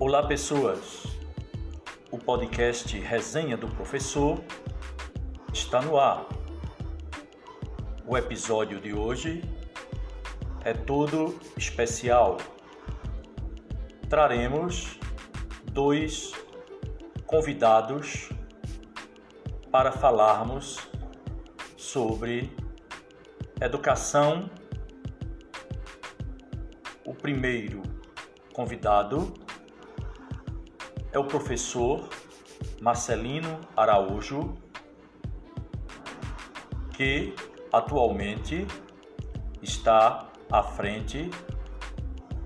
Olá, pessoas. O podcast Resenha do Professor está no ar. O episódio de hoje é todo especial. Traremos dois convidados para falarmos sobre educação. O primeiro convidado é o professor Marcelino Araújo, que atualmente está à frente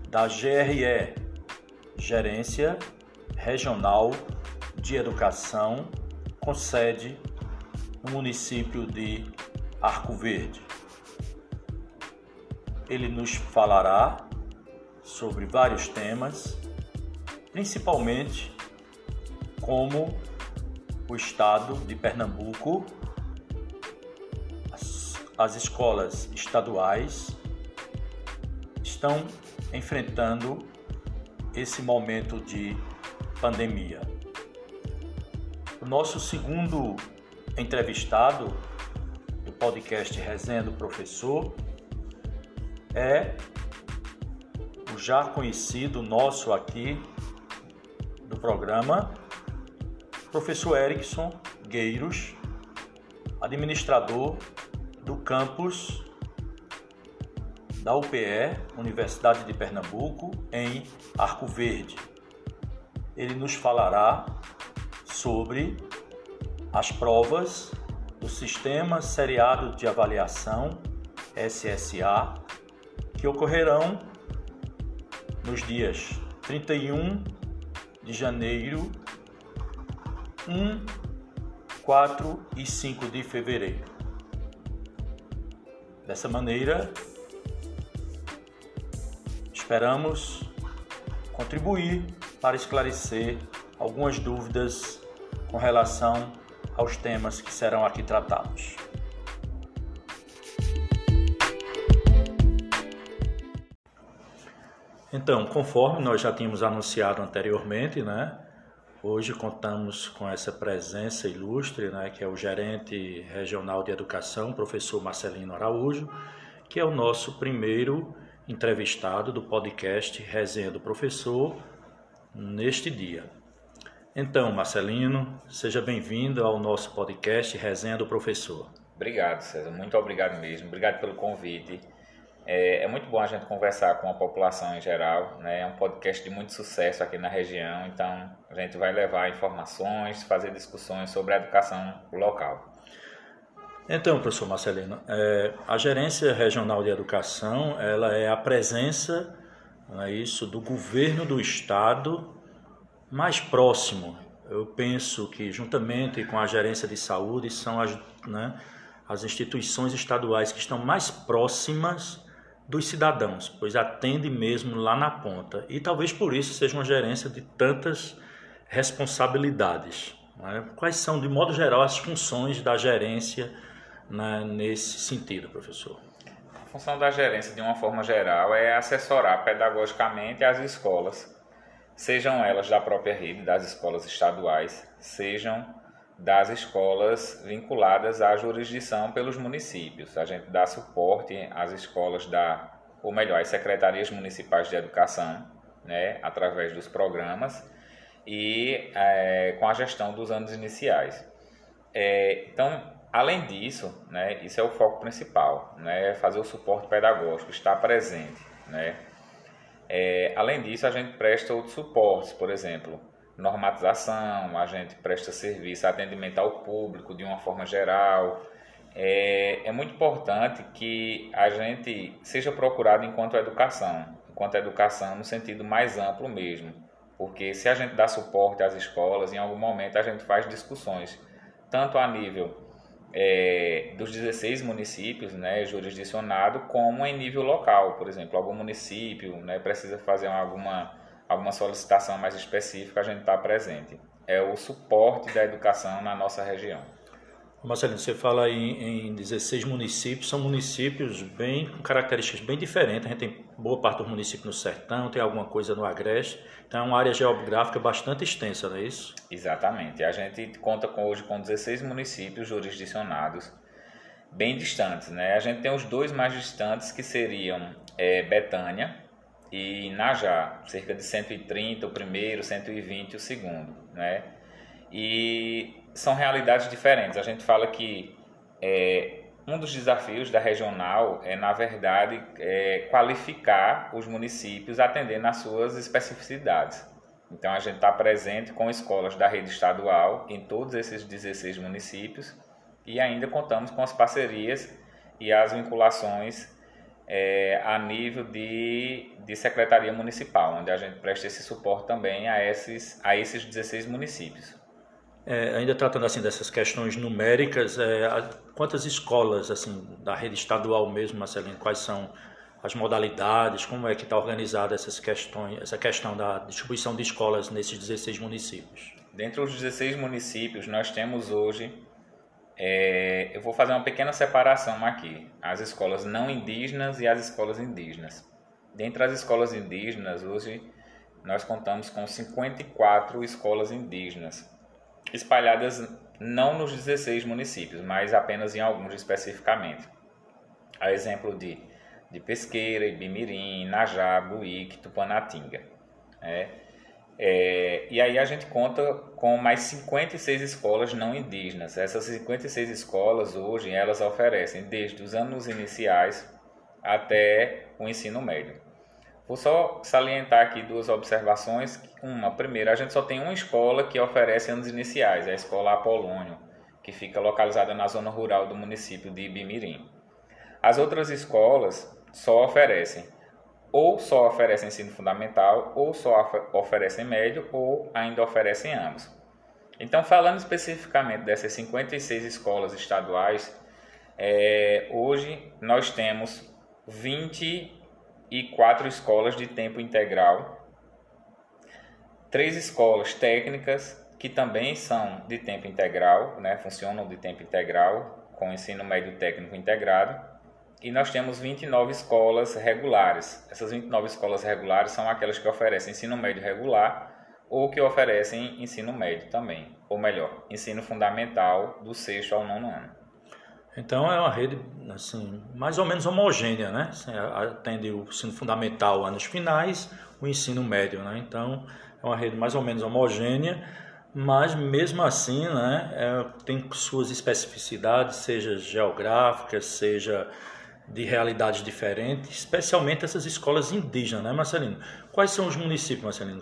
da GRE, Gerência Regional de Educação, com sede no município de Arco Verde. Ele nos falará sobre vários temas, principalmente como o estado de Pernambuco, as, as escolas estaduais estão enfrentando esse momento de pandemia. O nosso segundo entrevistado do podcast Resenha do Professor é o já conhecido nosso aqui do programa, professor Erickson Gueiros, administrador do campus da UPE, Universidade de Pernambuco, em Arco Verde. Ele nos falará sobre as provas do Sistema Seriado de Avaliação SSA que ocorrerão nos dias 31 de janeiro 1, 4 e 5 de fevereiro. Dessa maneira, esperamos contribuir para esclarecer algumas dúvidas com relação aos temas que serão aqui tratados. Então, conforme nós já tínhamos anunciado anteriormente, né, Hoje contamos com essa presença ilustre, né, que é o gerente regional de educação, professor Marcelino Araújo, que é o nosso primeiro entrevistado do podcast Resenha do Professor neste dia. Então, Marcelino, seja bem-vindo ao nosso podcast Resenha do Professor. Obrigado, César. Muito obrigado mesmo. Obrigado pelo convite. É, é, muito bom a gente conversar com a população em geral, né? É um podcast de muito sucesso aqui na região, então a gente vai levar informações, fazer discussões sobre a educação local. Então, professor Marcelino, é, a gerência regional de educação, ela é a presença, é isso, do governo do estado mais próximo. Eu penso que juntamente com a gerência de saúde são as, né, as instituições estaduais que estão mais próximas dos cidadãos, pois atende mesmo lá na ponta. E talvez por isso seja uma gerência de tantas responsabilidades. É? Quais são, de modo geral, as funções da gerência né, nesse sentido, professor? A função da gerência, de uma forma geral, é assessorar pedagogicamente as escolas, sejam elas da própria rede, das escolas estaduais, sejam das escolas vinculadas à jurisdição pelos municípios. A gente dá suporte às escolas da, ou melhor, às secretarias municipais de educação, né, através dos programas e é, com a gestão dos anos iniciais. É, então, além disso, né, isso é o foco principal, né, fazer o suporte pedagógico, estar presente, né. É, além disso, a gente presta outros suportes, por exemplo, normatização, a gente presta serviço, atendimento ao público de uma forma geral. É, é muito importante que a gente seja procurado enquanto educação, enquanto educação no sentido mais amplo mesmo, porque se a gente dá suporte às escolas, em algum momento a gente faz discussões, tanto a nível é, dos 16 municípios né, jurisdicionado, como em nível local, por exemplo, algum município né, precisa fazer alguma alguma solicitação mais específica, a gente está presente. É o suporte da educação na nossa região. Marcelino, você fala em, em 16 municípios, são municípios bem com características bem diferentes. A gente tem boa parte dos municípios no sertão, tem alguma coisa no agreste. Então é uma área geográfica bastante extensa, não é isso? Exatamente. A gente conta com, hoje com 16 municípios jurisdicionados bem distantes. Né? A gente tem os dois mais distantes que seriam é, Betânia e Najá, cerca de 130 o primeiro, 120 o segundo. Né? E são realidades diferentes. A gente fala que é, um dos desafios da regional é, na verdade, é, qualificar os municípios atendendo às suas especificidades. Então, a gente está presente com escolas da rede estadual em todos esses 16 municípios e ainda contamos com as parcerias e as vinculações é, a nível de, de secretaria municipal, onde a gente presta esse suporte também a esses, a esses 16 municípios. É, ainda tratando assim dessas questões numéricas, é, quantas escolas assim da rede estadual mesmo, Marcelino, quais são as modalidades, como é que está organizada essas questões, essa questão da distribuição de escolas nesses 16 municípios? Dentre os 16 municípios, nós temos hoje, é, eu vou fazer uma pequena separação aqui, as escolas não indígenas e as escolas indígenas. Dentre as escolas indígenas, hoje nós contamos com 54 escolas indígenas, espalhadas não nos 16 municípios, mas apenas em alguns especificamente. A exemplo de, de Pesqueira, Ibimirim, Najá, Buíque, Tupanatinga. É, é, e aí a gente conta com mais 56 escolas não indígenas. Essas 56 escolas hoje elas oferecem desde os anos iniciais até o ensino médio. Vou só salientar aqui duas observações. Uma, primeira, a gente só tem uma escola que oferece anos iniciais, a Escola Apolônio, que fica localizada na zona rural do município de Ibimirim. As outras escolas só oferecem ou só oferecem ensino fundamental, ou só oferecem médio, ou ainda oferecem ambos. Então, falando especificamente dessas 56 escolas estaduais, é, hoje nós temos 20 e quatro escolas de tempo integral, três escolas técnicas que também são de tempo integral, né, funcionam de tempo integral com ensino médio técnico integrado, e nós temos 29 escolas regulares. Essas 29 escolas regulares são aquelas que oferecem ensino médio regular ou que oferecem ensino médio também, ou melhor, ensino fundamental do sexto ao nono ano. Então é uma rede assim, mais ou menos homogênea, né? Assim, atende o ensino fundamental anos finais, o ensino médio, né? Então é uma rede mais ou menos homogênea, mas mesmo assim, né, é, tem suas especificidades, seja geográficas, seja de realidades diferentes, especialmente essas escolas indígenas, né, Marcelino? Quais são os municípios, Marcelino,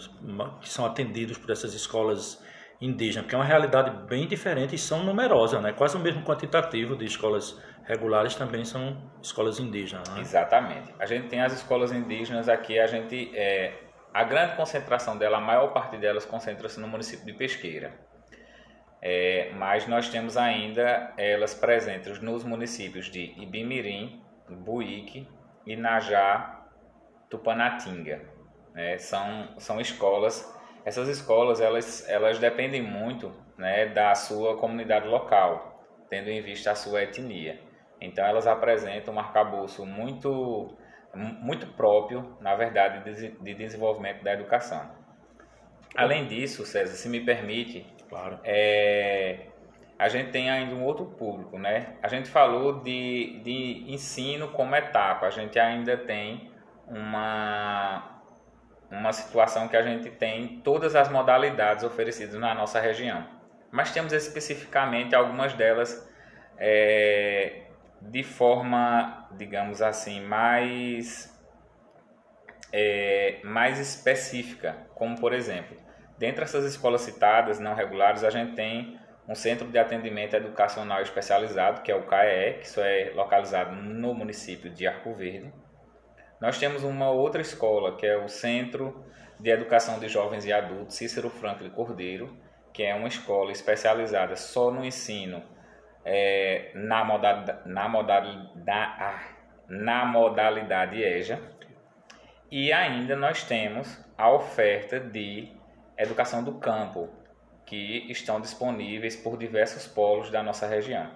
que são atendidos por essas escolas indígena, porque é uma realidade bem diferente e são numerosas, né? Quase o mesmo quantitativo de escolas regulares também são escolas indígenas. Né? Exatamente. A gente tem as escolas indígenas aqui, a gente é, a grande concentração dela, a maior parte delas concentra-se no município de Pesqueira. É, mas nós temos ainda elas presentes nos municípios de Ibimirim, Buíque, Inajá, Tupanatinga. É, são, são escolas essas escolas elas, elas dependem muito né, da sua comunidade local, tendo em vista a sua etnia. Então elas apresentam um arcabouço muito, muito próprio, na verdade, de, de desenvolvimento da educação. Além disso, César, se me permite, claro. é, a gente tem ainda um outro público, né? A gente falou de, de ensino como etapa, a gente ainda tem uma, uma situação que a gente tem todas as modalidades oferecidas na nossa região. Mas temos especificamente algumas delas é, de forma, digamos assim, mais, é, mais específica, como por exemplo, dentre essas escolas citadas não regulares, a gente tem um centro de atendimento educacional especializado, que é o CAE, que isso é localizado no município de Arco Verde nós temos uma outra escola, que é o Centro de Educação de Jovens e Adultos Cícero Franklin Cordeiro, que é uma escola especializada só no ensino é, na, modalidade, na, modalidade, ah, na modalidade EJA. E ainda nós temos a oferta de educação do campo, que estão disponíveis por diversos polos da nossa região.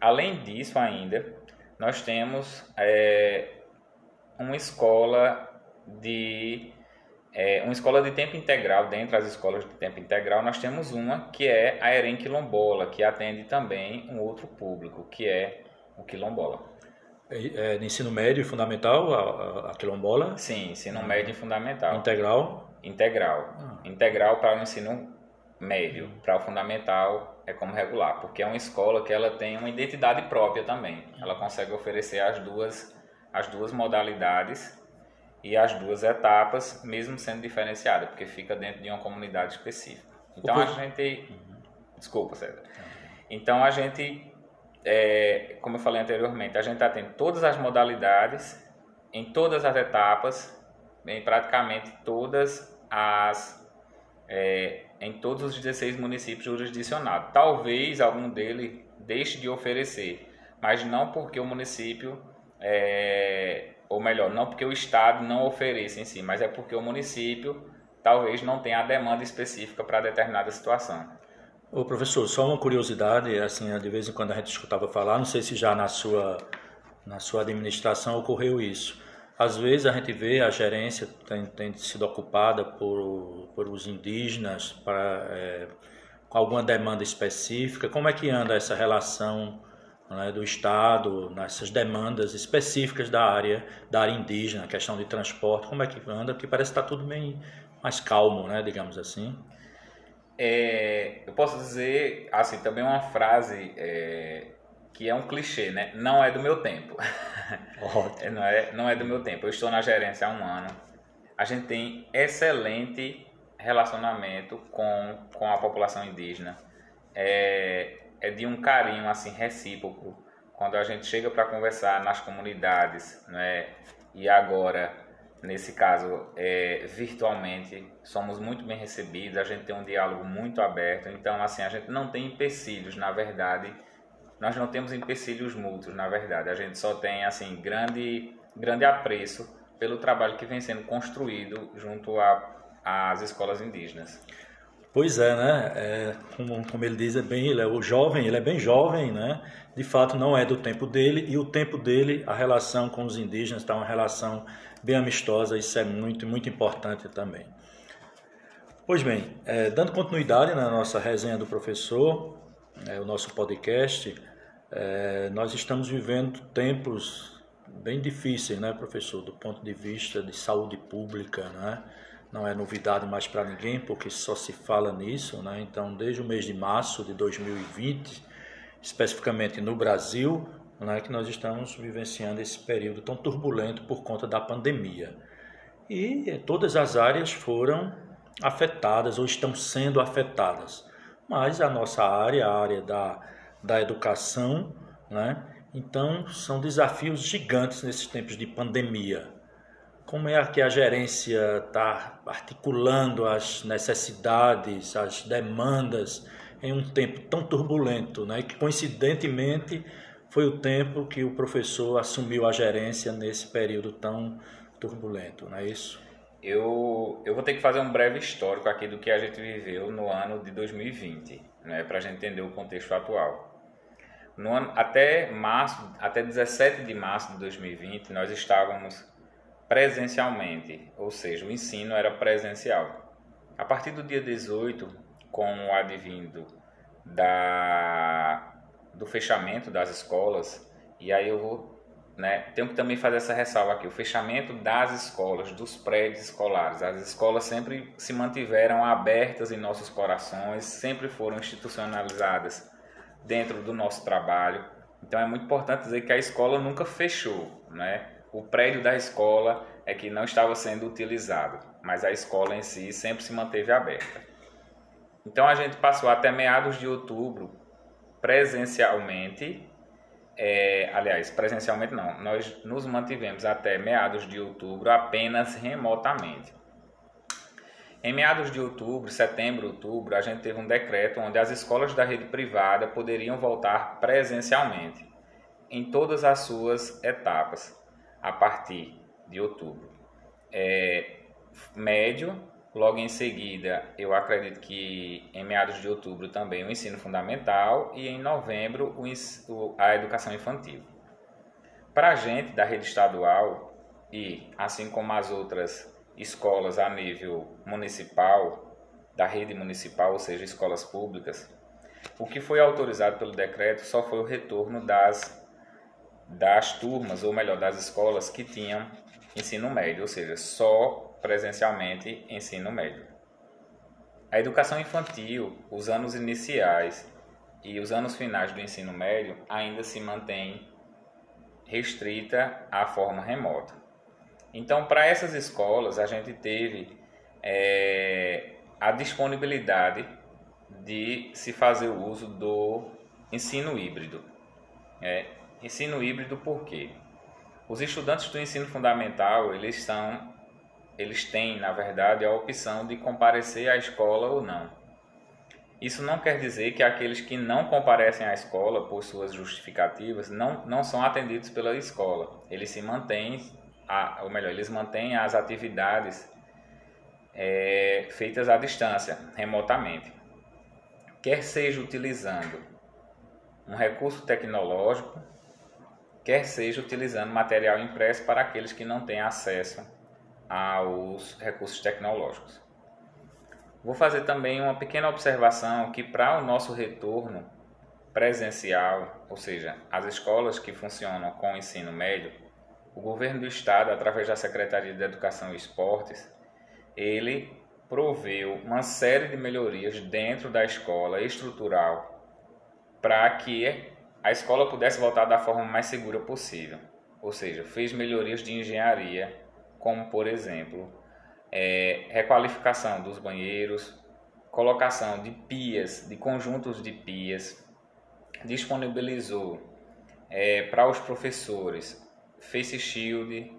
Além disso, ainda, nós temos é, uma escola de é, uma escola de tempo integral, dentro das escolas de tempo integral, nós temos uma que é a Eren Quilombola, que atende também um outro público, que é o Quilombola. É, é ensino médio e fundamental, a, a, Quilombola? Sim, ensino médio e fundamental. Integral? Integral. Ah. Integral para o ensino médio, para o fundamental é como regular, porque é uma escola que ela tem uma identidade própria também. Ela consegue oferecer as duas, as duas modalidades e as duas etapas, mesmo sendo diferenciada, porque fica dentro de uma comunidade específica. Então a gente. Desculpa, César. Então a gente, é, como eu falei anteriormente, a gente está tendo todas as modalidades, em todas as etapas, em praticamente todas as. É, em todos os 16 municípios jurisdicionados. Talvez algum deles deixe de oferecer, mas não porque o município é, ou melhor, não porque o Estado não ofereça em si, mas é porque o município talvez não tenha a demanda específica para determinada situação. Ô professor, só uma curiosidade, assim, de vez em quando a gente escutava falar, não sei se já na sua, na sua administração ocorreu isso. Às vezes a gente vê a gerência tem, tem sido ocupada por, por os indígenas para, é, alguma demanda específica. Como é que anda essa relação né, do Estado, nessas demandas específicas da área, da área indígena, questão de transporte, como é que anda? Porque parece que está tudo bem mais calmo, né, digamos assim. É, eu posso dizer, assim, também uma frase é, que é um clichê, né? Não é do meu tempo. é, não, é, não é do meu tempo. Eu estou na gerência há um ano. A gente tem excelente relacionamento com, com a população indígena. É, é de um carinho assim recíproco quando a gente chega para conversar nas comunidades, né? E agora, nesse caso, é, virtualmente, somos muito bem recebidos, a gente tem um diálogo muito aberto, então assim, a gente não tem empecilhos, na verdade, nós não temos empecilhos mútuos, na verdade, a gente só tem assim grande grande apreço pelo trabalho que vem sendo construído junto às escolas indígenas. Pois é, né? É, como, como, ele diz, é bem, ele é o jovem, ele é bem jovem, né? De fato, não é do tempo dele e o tempo dele, a relação com os indígenas está uma relação bem amistosa. Isso é muito, muito importante também. Pois bem, é, dando continuidade na nossa resenha do professor, é, o nosso podcast, é, nós estamos vivendo tempos bem difíceis, né, professor, do ponto de vista de saúde pública, né? não é novidade mais para ninguém, porque só se fala nisso, né? Então, desde o mês de março de 2020, especificamente no Brasil, né, que nós estamos vivenciando esse período tão turbulento por conta da pandemia. E todas as áreas foram afetadas ou estão sendo afetadas. Mas a nossa área, a área da, da educação, né? Então, são desafios gigantes nesses tempos de pandemia como é que a gerência está articulando as necessidades, as demandas em um tempo tão turbulento, né? que coincidentemente foi o tempo que o professor assumiu a gerência nesse período tão turbulento, não é isso? Eu, eu vou ter que fazer um breve histórico aqui do que a gente viveu no ano de 2020, né, para a gente entender o contexto atual. No ano, até março, até 17 de março de 2020, nós estávamos presencialmente, ou seja, o ensino era presencial. A partir do dia 18, com o advindo da, do fechamento das escolas, e aí eu vou, né, tenho que também fazer essa ressalva aqui, o fechamento das escolas, dos prédios escolares. As escolas sempre se mantiveram abertas em nossos corações, sempre foram institucionalizadas dentro do nosso trabalho. Então é muito importante dizer que a escola nunca fechou, né? o prédio da escola é que não estava sendo utilizado, mas a escola em si sempre se manteve aberta. Então a gente passou até meados de outubro presencialmente, é, aliás, presencialmente não, nós nos mantivemos até meados de outubro apenas remotamente. Em meados de outubro, setembro, outubro, a gente teve um decreto onde as escolas da rede privada poderiam voltar presencialmente em todas as suas etapas a partir de outubro. É, médio, Logo em seguida, eu acredito que em meados de outubro também o ensino fundamental e em novembro a educação infantil. Para a gente da rede estadual e assim como as outras escolas a nível municipal, da rede municipal, ou seja, escolas públicas, o que foi autorizado pelo decreto só foi o retorno das, das turmas, ou melhor, das escolas que tinham ensino médio, ou seja, só presencialmente ensino médio. A educação infantil, os anos iniciais e os anos finais do ensino médio ainda se mantém restrita à forma remota. Então, para essas escolas, a gente teve é, a disponibilidade de se fazer o uso do ensino híbrido. É, ensino híbrido por quê? Os estudantes do ensino fundamental, eles são eles têm, na verdade, a opção de comparecer à escola ou não. Isso não quer dizer que aqueles que não comparecem à escola por suas justificativas não, não são atendidos pela escola. Eles se mantêm, a, ou melhor, eles mantêm as atividades é, feitas à distância, remotamente. Quer seja utilizando um recurso tecnológico, quer seja utilizando material impresso para aqueles que não têm acesso aos recursos tecnológicos. Vou fazer também uma pequena observação que para o nosso retorno presencial, ou seja, as escolas que funcionam com o ensino médio, o governo do estado, através da Secretaria de Educação e Esportes, ele proveu uma série de melhorias dentro da escola estrutural para que a escola pudesse voltar da forma mais segura possível. Ou seja, fez melhorias de engenharia, como por exemplo, é, requalificação dos banheiros, colocação de pias, de conjuntos de pias, disponibilizou é, para os professores face shield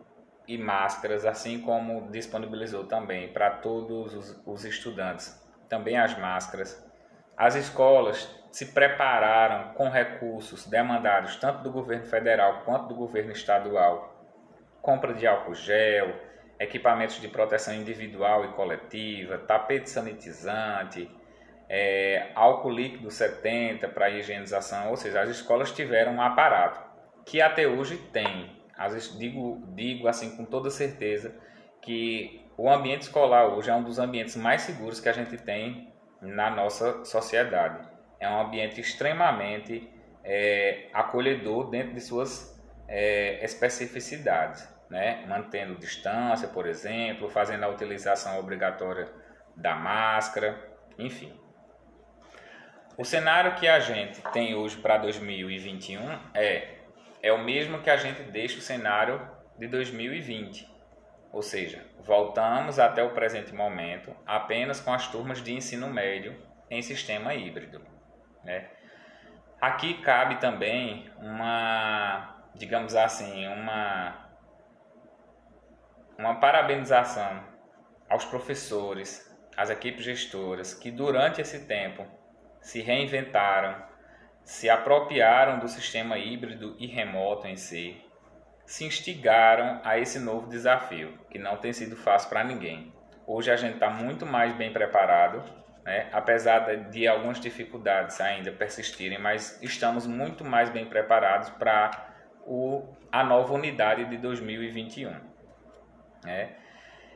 e máscaras, assim como disponibilizou também para todos os, os estudantes também as máscaras. As escolas se prepararam com recursos demandados tanto do governo federal quanto do governo estadual, compra de álcool gel, equipamentos de proteção individual e coletiva, tapete sanitizante, é, álcool líquido 70 para higienização, ou seja, as escolas tiveram um aparato que até hoje tem. Digo, digo assim com toda certeza que o ambiente escolar hoje é um dos ambientes mais seguros que a gente tem na nossa sociedade. É um ambiente extremamente é, acolhedor dentro de suas é, especificidades né? mantendo distância, por exemplo, fazendo a utilização obrigatória da máscara, enfim. O cenário que a gente tem hoje para 2021 é, é o mesmo que a gente deixa o cenário de 2020. Ou seja, voltamos até o presente momento apenas com as turmas de ensino médio em sistema híbrido. Né? Aqui cabe também uma, digamos assim, uma uma parabenização aos professores, às equipes gestoras que durante esse tempo se reinventaram, se apropriaram do sistema híbrido e remoto em si, se instigaram a esse novo desafio, que não tem sido fácil para ninguém. Hoje a gente está muito mais bem preparado, né? apesar de algumas dificuldades ainda persistirem, mas estamos muito mais bem preparados para a nova unidade de 2021. Né?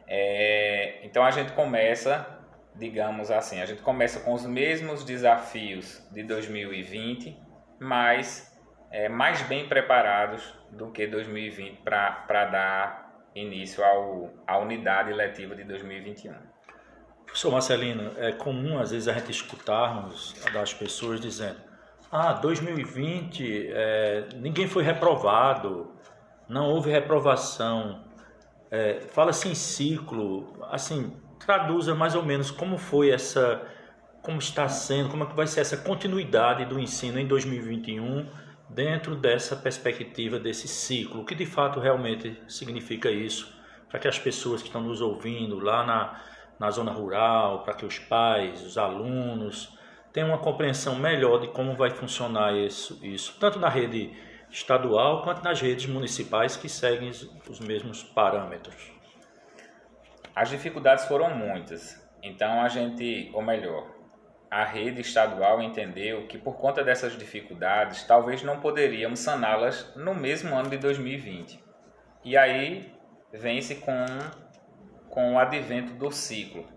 É, então a gente começa, digamos assim, a gente começa com os mesmos desafios de 2020, mas é, mais bem preparados do que 2020 para dar início ao, à unidade letiva de 2021. Professor Marcelino, é comum às vezes a gente escutarmos das pessoas dizendo: ah, 2020 é, ninguém foi reprovado, não houve reprovação. É, Fala-se em ciclo, assim, traduza mais ou menos como foi essa, como está sendo, como é que vai ser essa continuidade do ensino em 2021 dentro dessa perspectiva desse ciclo, o que de fato realmente significa isso, para que as pessoas que estão nos ouvindo lá na, na zona rural, para que os pais, os alunos tenham uma compreensão melhor de como vai funcionar isso, isso tanto na rede estadual quanto nas redes municipais que seguem os mesmos parâmetros. As dificuldades foram muitas. Então a gente, ou melhor, a rede estadual entendeu que por conta dessas dificuldades, talvez não poderíamos saná-las no mesmo ano de 2020. E aí vem-se com, com o advento do ciclo.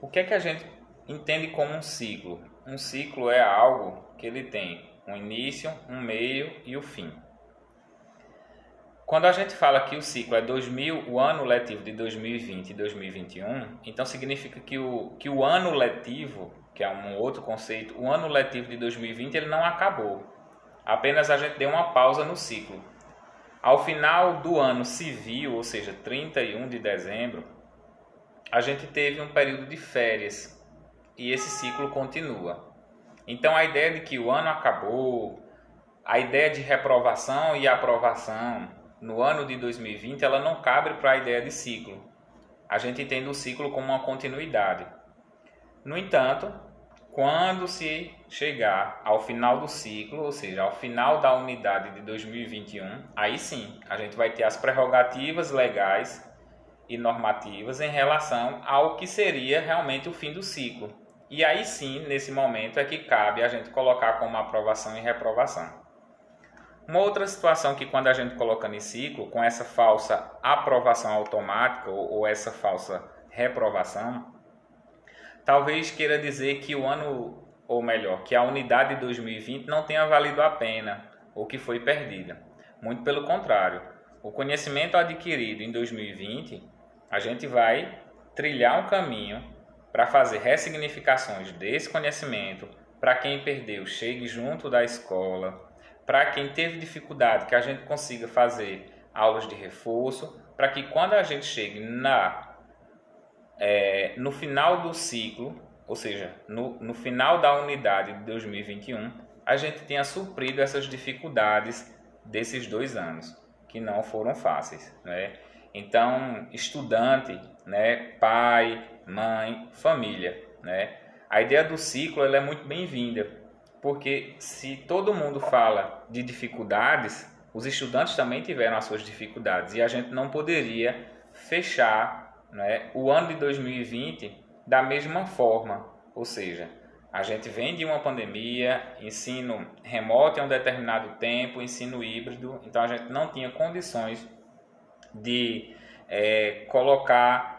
O que é que a gente entende como um ciclo? Um ciclo é algo que ele tem um início, um meio e o fim. Quando a gente fala que o ciclo é 2000, o ano letivo de 2020 e 2021, então significa que o, que o ano letivo, que é um outro conceito, o ano letivo de 2020 ele não acabou. Apenas a gente deu uma pausa no ciclo. Ao final do ano civil, ou seja, 31 de dezembro, a gente teve um período de férias e esse ciclo continua. Então a ideia de que o ano acabou, a ideia de reprovação e aprovação no ano de 2020, ela não cabe para a ideia de ciclo. A gente entende o ciclo como uma continuidade. No entanto, quando se chegar ao final do ciclo, ou seja, ao final da unidade de 2021, aí sim, a gente vai ter as prerrogativas legais e normativas em relação ao que seria realmente o fim do ciclo. E aí sim, nesse momento, é que cabe a gente colocar como aprovação e reprovação. Uma outra situação que quando a gente coloca em ciclo, com essa falsa aprovação automática ou, ou essa falsa reprovação, talvez queira dizer que o ano, ou melhor, que a unidade de 2020 não tenha valido a pena ou que foi perdida. Muito pelo contrário, o conhecimento adquirido em 2020, a gente vai trilhar um caminho para fazer ressignificações desse conhecimento, para quem perdeu chegue junto da escola, para quem teve dificuldade, que a gente consiga fazer aulas de reforço, para que quando a gente chegue na é, no final do ciclo, ou seja, no, no final da unidade de 2021, a gente tenha suprido essas dificuldades desses dois anos, que não foram fáceis. Né? Então, estudante, né, pai, mãe, família. Né? A ideia do ciclo ela é muito bem-vinda, porque se todo mundo fala de dificuldades, os estudantes também tiveram as suas dificuldades e a gente não poderia fechar né, o ano de 2020 da mesma forma, ou seja, a gente vem de uma pandemia, ensino remoto em um determinado tempo, ensino híbrido, então a gente não tinha condições de é, colocar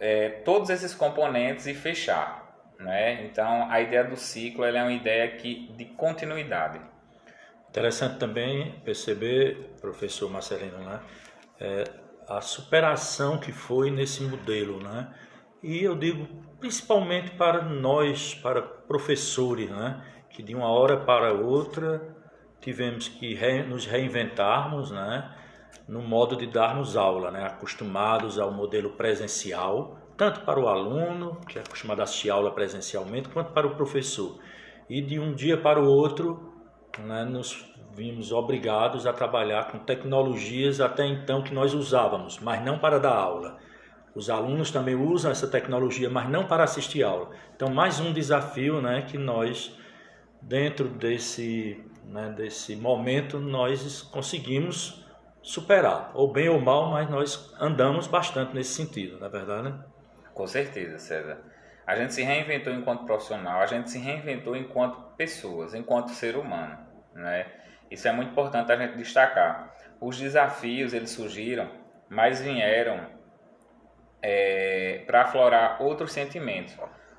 é, todos esses componentes e fechar. Né? Então, a ideia do ciclo é uma ideia que, de continuidade. Interessante também perceber, professor Marcelino, né? É, a superação que foi nesse modelo. Né? E eu digo principalmente para nós, para professores, né? que de uma hora para outra tivemos que re, nos reinventarmos né? No modo de darmos aula, né? acostumados ao modelo presencial tanto para o aluno, que é acostumado a assistir aula presencialmente, quanto para o professor. E de um dia para o outro, né, nos vimos obrigados a trabalhar com tecnologias até então que nós usávamos, mas não para dar aula. Os alunos também usam essa tecnologia, mas não para assistir aula. Então, mais um desafio né, que nós, dentro desse, né, desse momento, nós conseguimos superar, ou bem ou mal, mas nós andamos bastante nesse sentido, na é verdade, né? Com certeza, César. A gente se reinventou enquanto profissional, a gente se reinventou enquanto pessoas, enquanto ser humano, né? Isso é muito importante a gente destacar. Os desafios eles surgiram, mas vieram é, para aflorar outros sentimentos.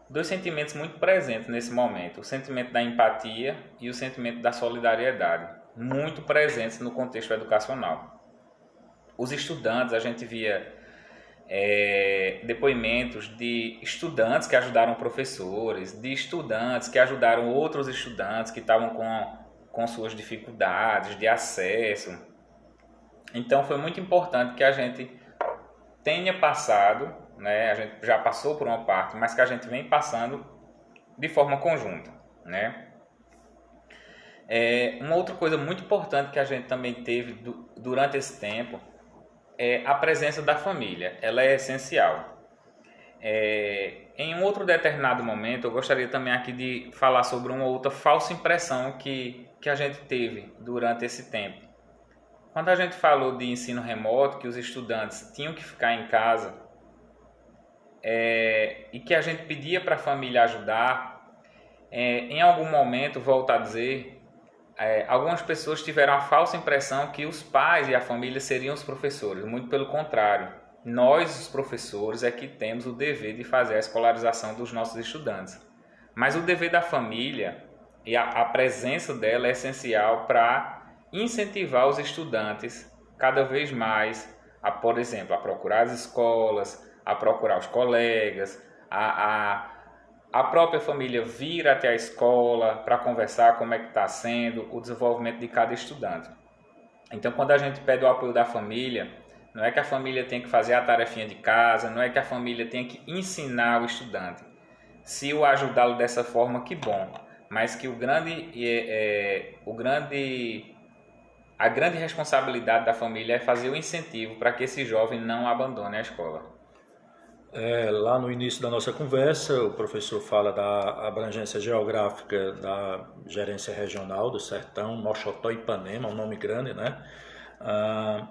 Dois sentimentos muito presentes nesse momento: o sentimento da empatia e o sentimento da solidariedade, muito presentes no contexto educacional. Os estudantes, a gente via é, depoimentos de estudantes que ajudaram professores, de estudantes que ajudaram outros estudantes que estavam com, com suas dificuldades de acesso. Então foi muito importante que a gente tenha passado, né, a gente já passou por uma parte, mas que a gente vem passando de forma conjunta. Né? É, uma outra coisa muito importante que a gente também teve do, durante esse tempo é, a presença da família, ela é essencial. É, em um outro determinado momento, eu gostaria também aqui de falar sobre uma outra falsa impressão que, que a gente teve durante esse tempo. Quando a gente falou de ensino remoto, que os estudantes tinham que ficar em casa, é, e que a gente pedia para a família ajudar, é, em algum momento, volto a dizer, é, algumas pessoas tiveram a falsa impressão que os pais e a família seriam os professores. Muito pelo contrário, nós, os professores, é que temos o dever de fazer a escolarização dos nossos estudantes. Mas o dever da família e a, a presença dela é essencial para incentivar os estudantes cada vez mais a, por exemplo, a procurar as escolas, a procurar os colegas, a, a, a própria família vir até a escola para conversar como é que está sendo o desenvolvimento de cada estudante. Então, quando a gente pede o apoio da família, não é que a família tem que fazer a tarefinha de casa, não é que a família tem que ensinar o estudante. Se o ajudá-lo dessa forma, que bom. Mas que o grande, é, é, o grande, a grande responsabilidade da família é fazer o incentivo para que esse jovem não abandone a escola. É, lá no início da nossa conversa, o professor fala da abrangência geográfica da gerência regional do Sertão, Mochotó Ipanema, um nome grande, né? Ah,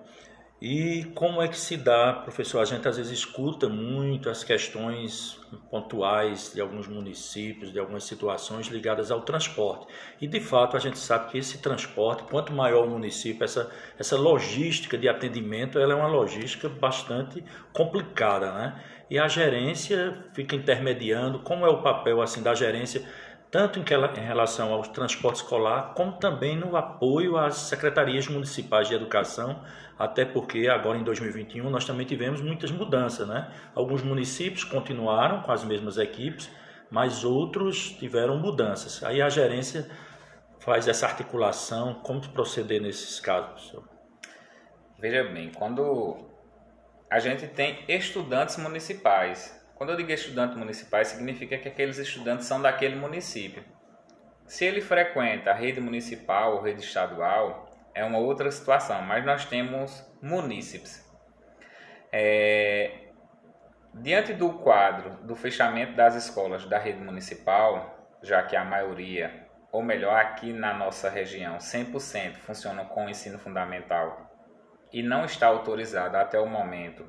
e como é que se dá, professor? A gente às vezes escuta muito as questões pontuais de alguns municípios, de algumas situações ligadas ao transporte. E de fato a gente sabe que esse transporte, quanto maior o município, essa, essa logística de atendimento, ela é uma logística bastante complicada, né? E a gerência fica intermediando. Como é o papel assim da gerência? tanto em relação ao transporte escolar, como também no apoio às secretarias municipais de educação, até porque agora em 2021 nós também tivemos muitas mudanças, né? Alguns municípios continuaram com as mesmas equipes, mas outros tiveram mudanças. Aí a gerência faz essa articulação, como proceder nesses casos? Veja bem, quando a gente tem estudantes municipais quando eu digo estudantes municipais, significa que aqueles estudantes são daquele município. Se ele frequenta a rede municipal ou rede estadual, é uma outra situação, mas nós temos munícipes. É, diante do quadro do fechamento das escolas da rede municipal, já que a maioria, ou melhor, aqui na nossa região, 100% funcionam com o ensino fundamental e não está autorizado até o momento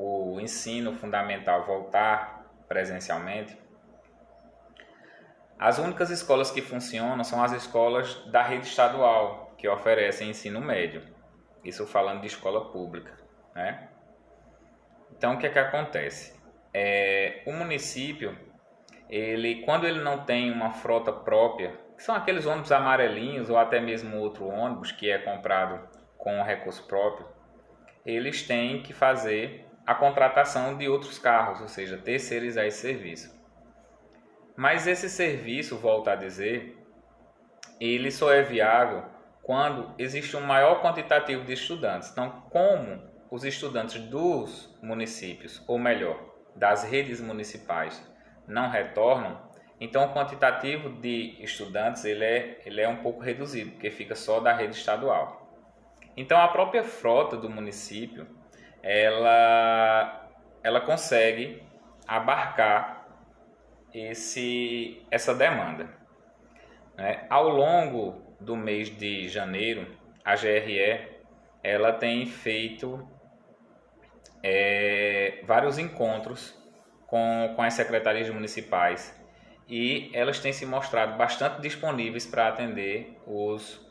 o ensino fundamental voltar presencialmente, as únicas escolas que funcionam são as escolas da rede estadual, que oferecem ensino médio. Isso falando de escola pública. Né? Então, o que é que acontece? É, o município, ele, quando ele não tem uma frota própria, que são aqueles ônibus amarelinhos ou até mesmo outro ônibus que é comprado com recurso próprio, eles têm que fazer a contratação de outros carros, ou seja, terceirizar esse serviço. Mas esse serviço, volto a dizer, ele só é viável quando existe um maior quantitativo de estudantes. Então, como os estudantes dos municípios, ou melhor, das redes municipais, não retornam, então o quantitativo de estudantes ele é, ele é um pouco reduzido, porque fica só da rede estadual. Então, a própria frota do município ela, ela consegue abarcar esse, essa demanda. Né? Ao longo do mês de janeiro, a GRE ela tem feito é, vários encontros com, com as secretarias municipais e elas têm se mostrado bastante disponíveis para atender os,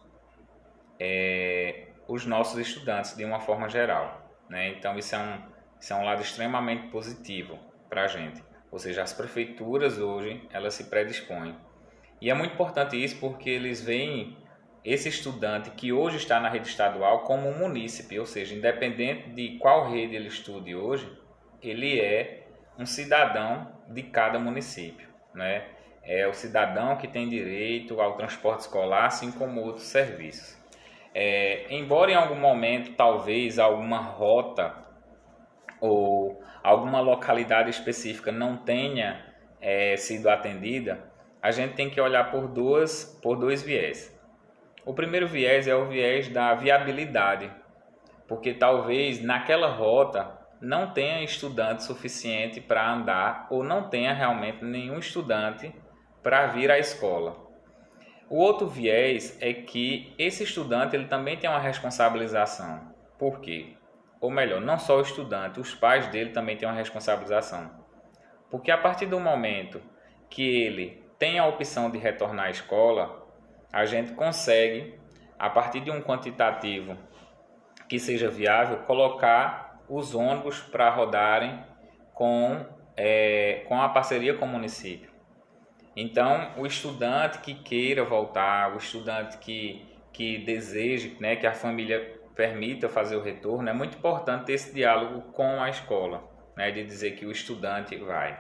é, os nossos estudantes de uma forma geral. Né? Então isso é, um, isso é um lado extremamente positivo para a gente. Ou seja, as prefeituras hoje elas se predispõem. E é muito importante isso porque eles veem esse estudante que hoje está na rede estadual como um munícipe, ou seja, independente de qual rede ele estude hoje, ele é um cidadão de cada município, né? É o cidadão que tem direito ao transporte escolar, assim como outros serviços. É, embora em algum momento, talvez, alguma rota ou alguma localidade específica não tenha é, sido atendida, a gente tem que olhar por, duas, por dois viés. O primeiro viés é o viés da viabilidade, porque talvez naquela rota não tenha estudante suficiente para andar ou não tenha realmente nenhum estudante para vir à escola. O outro viés é que esse estudante ele também tem uma responsabilização. Por quê? Ou melhor, não só o estudante, os pais dele também têm uma responsabilização. Porque a partir do momento que ele tem a opção de retornar à escola, a gente consegue, a partir de um quantitativo que seja viável, colocar os ônibus para rodarem com, é, com a parceria com o município. Então, o estudante que queira voltar, o estudante que, que deseje né, que a família permita fazer o retorno, é muito importante ter esse diálogo com a escola, né, de dizer que o estudante vai.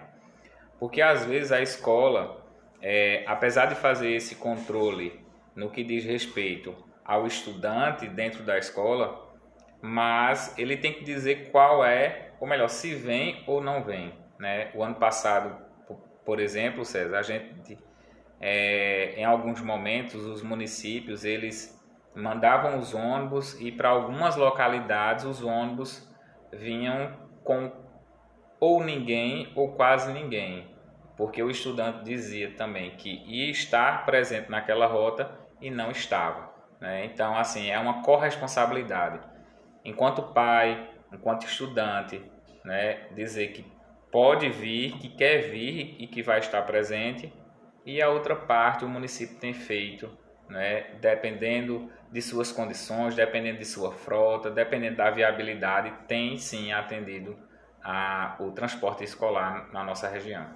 Porque às vezes a escola, é, apesar de fazer esse controle no que diz respeito ao estudante dentro da escola, mas ele tem que dizer qual é, ou melhor, se vem ou não vem. Né? O ano passado, por exemplo, César, a gente, é, em alguns momentos, os municípios, eles mandavam os ônibus e para algumas localidades os ônibus vinham com ou ninguém ou quase ninguém, porque o estudante dizia também que ia estar presente naquela rota e não estava. Né? Então, assim, é uma corresponsabilidade. Enquanto pai, enquanto estudante, né, dizer que pode vir, que quer vir e que vai estar presente, e a outra parte o município tem feito, né, dependendo de suas condições, dependendo de sua frota, dependendo da viabilidade, tem sim atendido a, o transporte escolar na nossa região.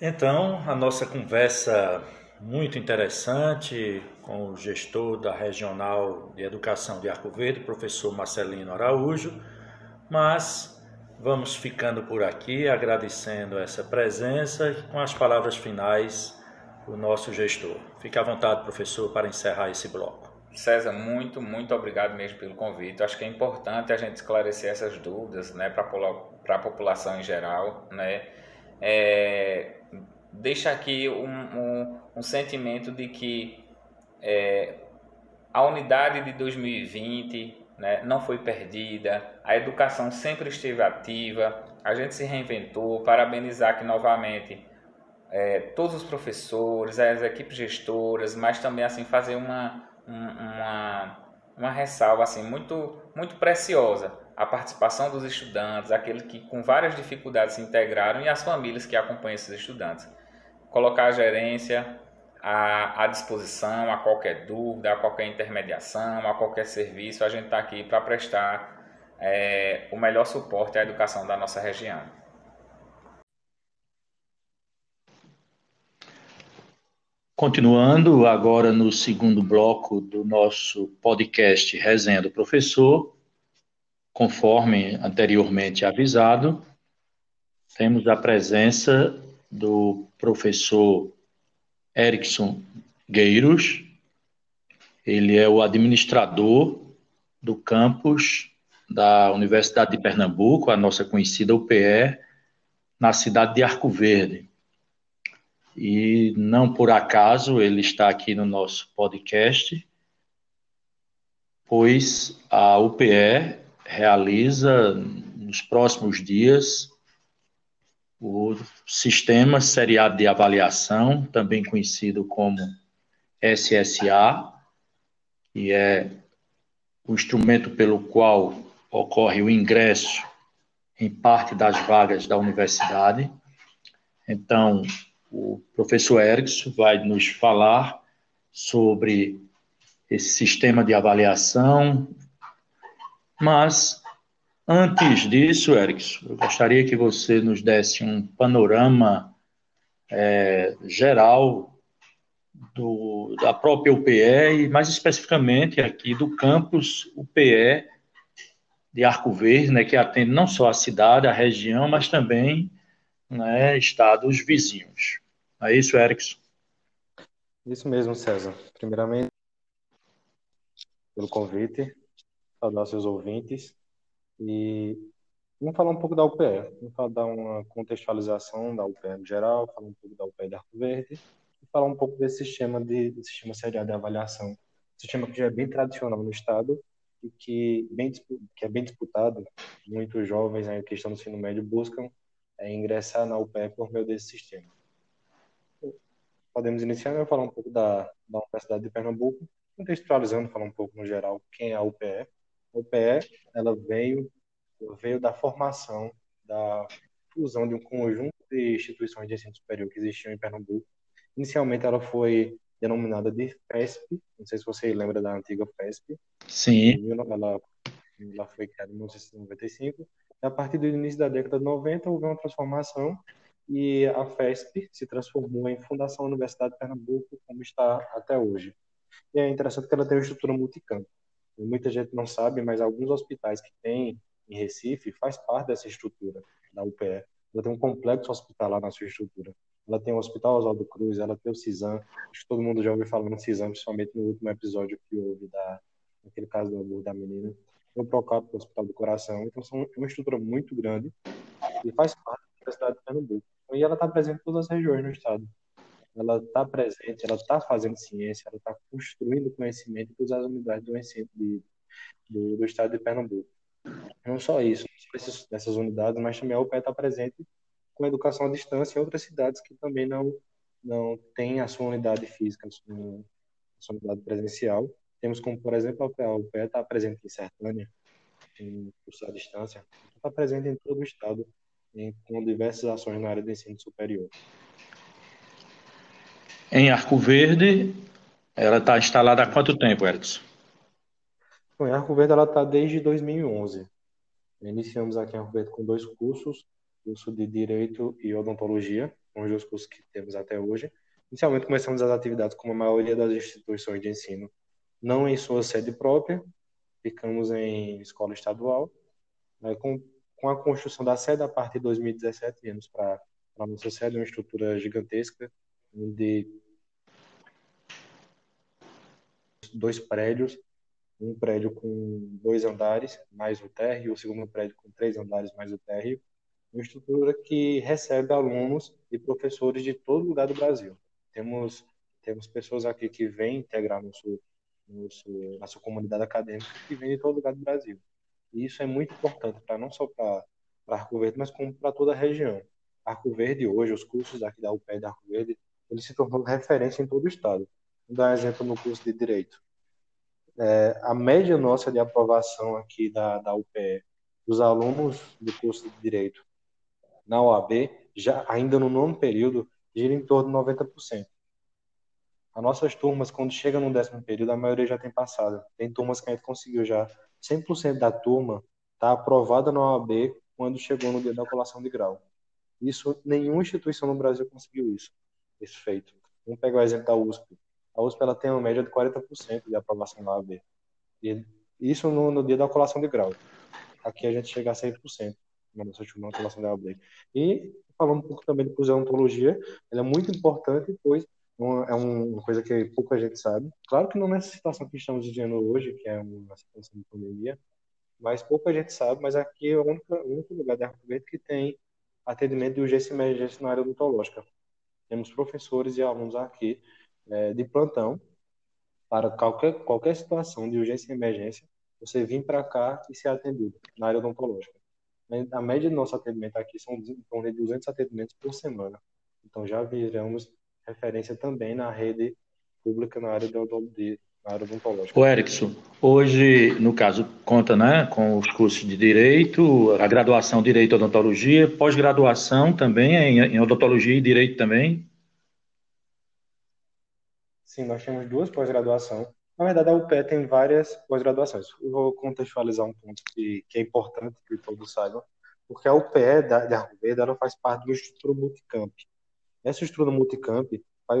Então, a nossa conversa muito interessante com o gestor da Regional de Educação de Arco Verde, professor Marcelino Araújo, mas vamos ficando por aqui agradecendo essa presença e com as palavras finais do nosso gestor. Fique à vontade, professor, para encerrar esse bloco. César, muito, muito obrigado mesmo pelo convite. Acho que é importante a gente esclarecer essas dúvidas né, para a população em geral. Né? É, deixa aqui um, um, um, sentimento de que é, a unidade de 2020 né, não foi perdida, a educação sempre esteve ativa, a gente se reinventou. Parabenizar aqui novamente é, todos os professores, as equipes gestoras, mas também assim fazer uma, uma, uma ressalva assim muito, muito preciosa a participação dos estudantes, aqueles que com várias dificuldades se integraram e as famílias que acompanham esses estudantes. Colocar a gerência à, à disposição a qualquer dúvida, a qualquer intermediação, a qualquer serviço, a gente está aqui para prestar é, o melhor suporte à educação da nossa região. Continuando agora no segundo bloco do nosso podcast Resenha do Professor, conforme anteriormente avisado, temos a presença do professor Erickson Gueiros. Ele é o administrador do campus da Universidade de Pernambuco, a nossa conhecida UPE, na cidade de Arco Verde. E não por acaso ele está aqui no nosso podcast, pois a UPE realiza nos próximos dias o Sistema Seriado de Avaliação, também conhecido como SSA, que é o instrumento pelo qual ocorre o ingresso em parte das vagas da universidade. Então, o professor Erickson vai nos falar sobre esse sistema de avaliação, mas antes disso, Erickson, eu gostaria que você nos desse um panorama é, geral do, da própria UPE e mais especificamente aqui do campus UPE de Arco Verde, né, que atende não só a cidade, a região, mas também né, estados vizinhos. É isso, Erickson? Isso mesmo, César. Primeiramente, pelo convite, saudar seus ouvintes e vamos falar um pouco da UPE. Vamos dar uma contextualização da UPE no geral, falar um pouco da UPE de Arco Verde e falar um pouco desse sistema de desse sistema seriado de avaliação, sistema que já é bem tradicional no estado e que, bem, que é bem disputado. Muitos jovens aí, que estão no ensino médio buscam é, ingressar na UPE por meio desse sistema podemos iniciar, né? falar um pouco da, da Universidade de Pernambuco, contextualizando, falar um pouco no geral quem é a UPE. A UPE, ela veio, veio da formação da fusão de um conjunto de instituições de ensino superior que existiam em Pernambuco. Inicialmente ela foi denominada de FESP, não sei se você lembra da antiga FESP. Sim. Ela, ela foi criada em 1995. E a partir do início da década de 90 houve uma transformação e a FESP se transformou em Fundação Universidade de Pernambuco, como está até hoje. E é interessante que ela tem uma estrutura multicampo. Muita gente não sabe, mas alguns hospitais que tem em Recife faz parte dessa estrutura da UPE. Ela tem um complexo hospitalar na sua estrutura. Ela tem o Hospital Oswaldo Cruz, ela tem o CISAM. Acho que todo mundo já ouviu falar no CISAM, principalmente no último episódio que houve da, naquele caso do aborto da menina. Tem o Procap, o Hospital do Coração. Então, são é uma estrutura muito grande e faz parte da cidade de Pernambuco. E ela está presente em todas as regiões do estado. Ela está presente, ela está fazendo ciência, ela está construindo conhecimento para usar as unidades do ensino de, do, do estado de Pernambuco. Não só isso, essas unidades, mas também a UPE está presente com educação à distância em outras cidades que também não não têm a sua unidade física, a sua, a sua unidade presencial. Temos como, por exemplo, a UPE, a está presente em Sertânia, em curso à distância, está presente em todo o estado, em, com diversas ações na área de ensino superior. Em Arco Verde, ela está instalada há quanto tempo, Erickson? Bom, em Arco Verde ela está desde 2011. Iniciamos aqui em Arco Verde com dois cursos, curso de Direito e Odontologia, são os dois cursos que temos até hoje. Inicialmente começamos as atividades como a maioria das instituições de ensino, não em sua sede própria, ficamos em escola estadual. Né, com, com a construção da sede a partir de 2017, viemos para a nossa sede, uma estrutura gigantesca, de dois prédios, um prédio com dois andares mais o térreo, o segundo prédio com três andares mais o térreo, uma estrutura que recebe alunos e professores de todo lugar do Brasil. Temos temos pessoas aqui que vêm integrar nosso, nosso nossa comunidade acadêmica que vêm de todo lugar do Brasil. E isso é muito importante para não só para Arco Verde, mas como para toda a região. Arco Verde hoje, os cursos aqui da UPE de Arco Verde, ele se tornou referência em todo o estado. Vou dar um exemplo no curso de Direito. É, a média nossa de aprovação aqui da, da UPE, dos alunos do curso de Direito na OAB, já ainda no nono período, gira em torno de 90%. As nossas turmas, quando chega no décimo período, a maioria já tem passado. Tem turmas que a gente conseguiu já. 100% da turma está aprovada na OAB quando chegou no dia da colação de grau. Isso, nenhuma instituição no Brasil conseguiu isso esse feito. Vamos pegar o exemplo da USP. A USP ela tem uma média de 40% de aprovação na AB. E isso no, no, dia da colação de grau. Aqui a gente chega a 100% na nossa última colação da AB. E falando um pouco também de odontologia, ela é muito importante, pois uma, é uma coisa que pouca gente sabe. Claro que não nessa situação que estamos vivendo hoje, que é uma situação de pandemia, mas pouca gente sabe, mas aqui é o único, o único lugar Arco Verde que tem atendimento de urgência e emergência na área odontológica. Temos professores e alunos aqui é, de plantão para qualquer, qualquer situação de urgência e emergência, você vir para cá e ser atendido na área odontológica. A média do nosso atendimento aqui são de 200 atendimentos por semana. Então já viramos referência também na rede pública na área de, de área odontológica. O Erickson, hoje, no caso, conta né, com os cursos de Direito, a graduação Direito e Odontologia, pós-graduação também em, em Odontologia e Direito também? Sim, nós temos duas pós-graduação. Na verdade, a UPE tem várias pós-graduações. Eu vou contextualizar um ponto que, que é importante que todos saibam, porque a UPE da, de Arco Verde ela faz parte de uma estrutura multicamp. Essa estrutura multicamp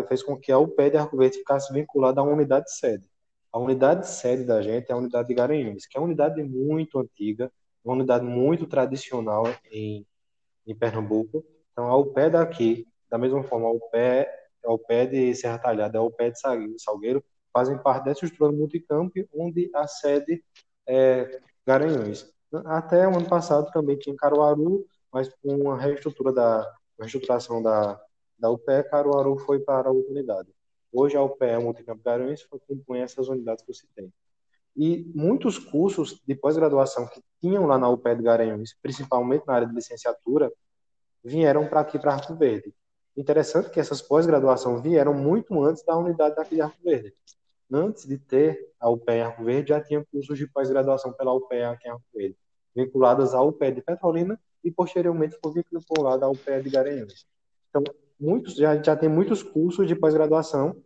fez com que a UPE de Arco Verde ficasse vinculada a uma unidade sede. A unidade sede da gente é a unidade de Garanhuns, que é uma unidade muito antiga, uma unidade muito tradicional em, em Pernambuco. Então, a UPE daqui, da mesma forma, a UPE, a UPE de Serra Talhada, a UPE de Salgueiro, fazem parte dessa estrutura multicamp, onde a sede é Garanhuns. Até o ano passado também tinha Caruaru, mas com uma reestrutura da, reestruturação da, da UPE, Caruaru foi para outra unidade. Hoje a UPE Multicampo Garanhuns compõe essas unidades que eu citei. E muitos cursos de pós-graduação que tinham lá na UPE de Garanhuns, principalmente na área de licenciatura, vieram para aqui, para Arco Verde. Interessante que essas pós-graduações vieram muito antes da unidade daqui de Arco Verde. Antes de ter a UPE em Arco Verde, já tinha cursos de pós-graduação pela UPE aqui em Arco Verde, vinculadas à UPE de Petrolina e posteriormente foi vinculado ao UPE de Garanhuns. Então, muitos, já, já tem muitos cursos de pós-graduação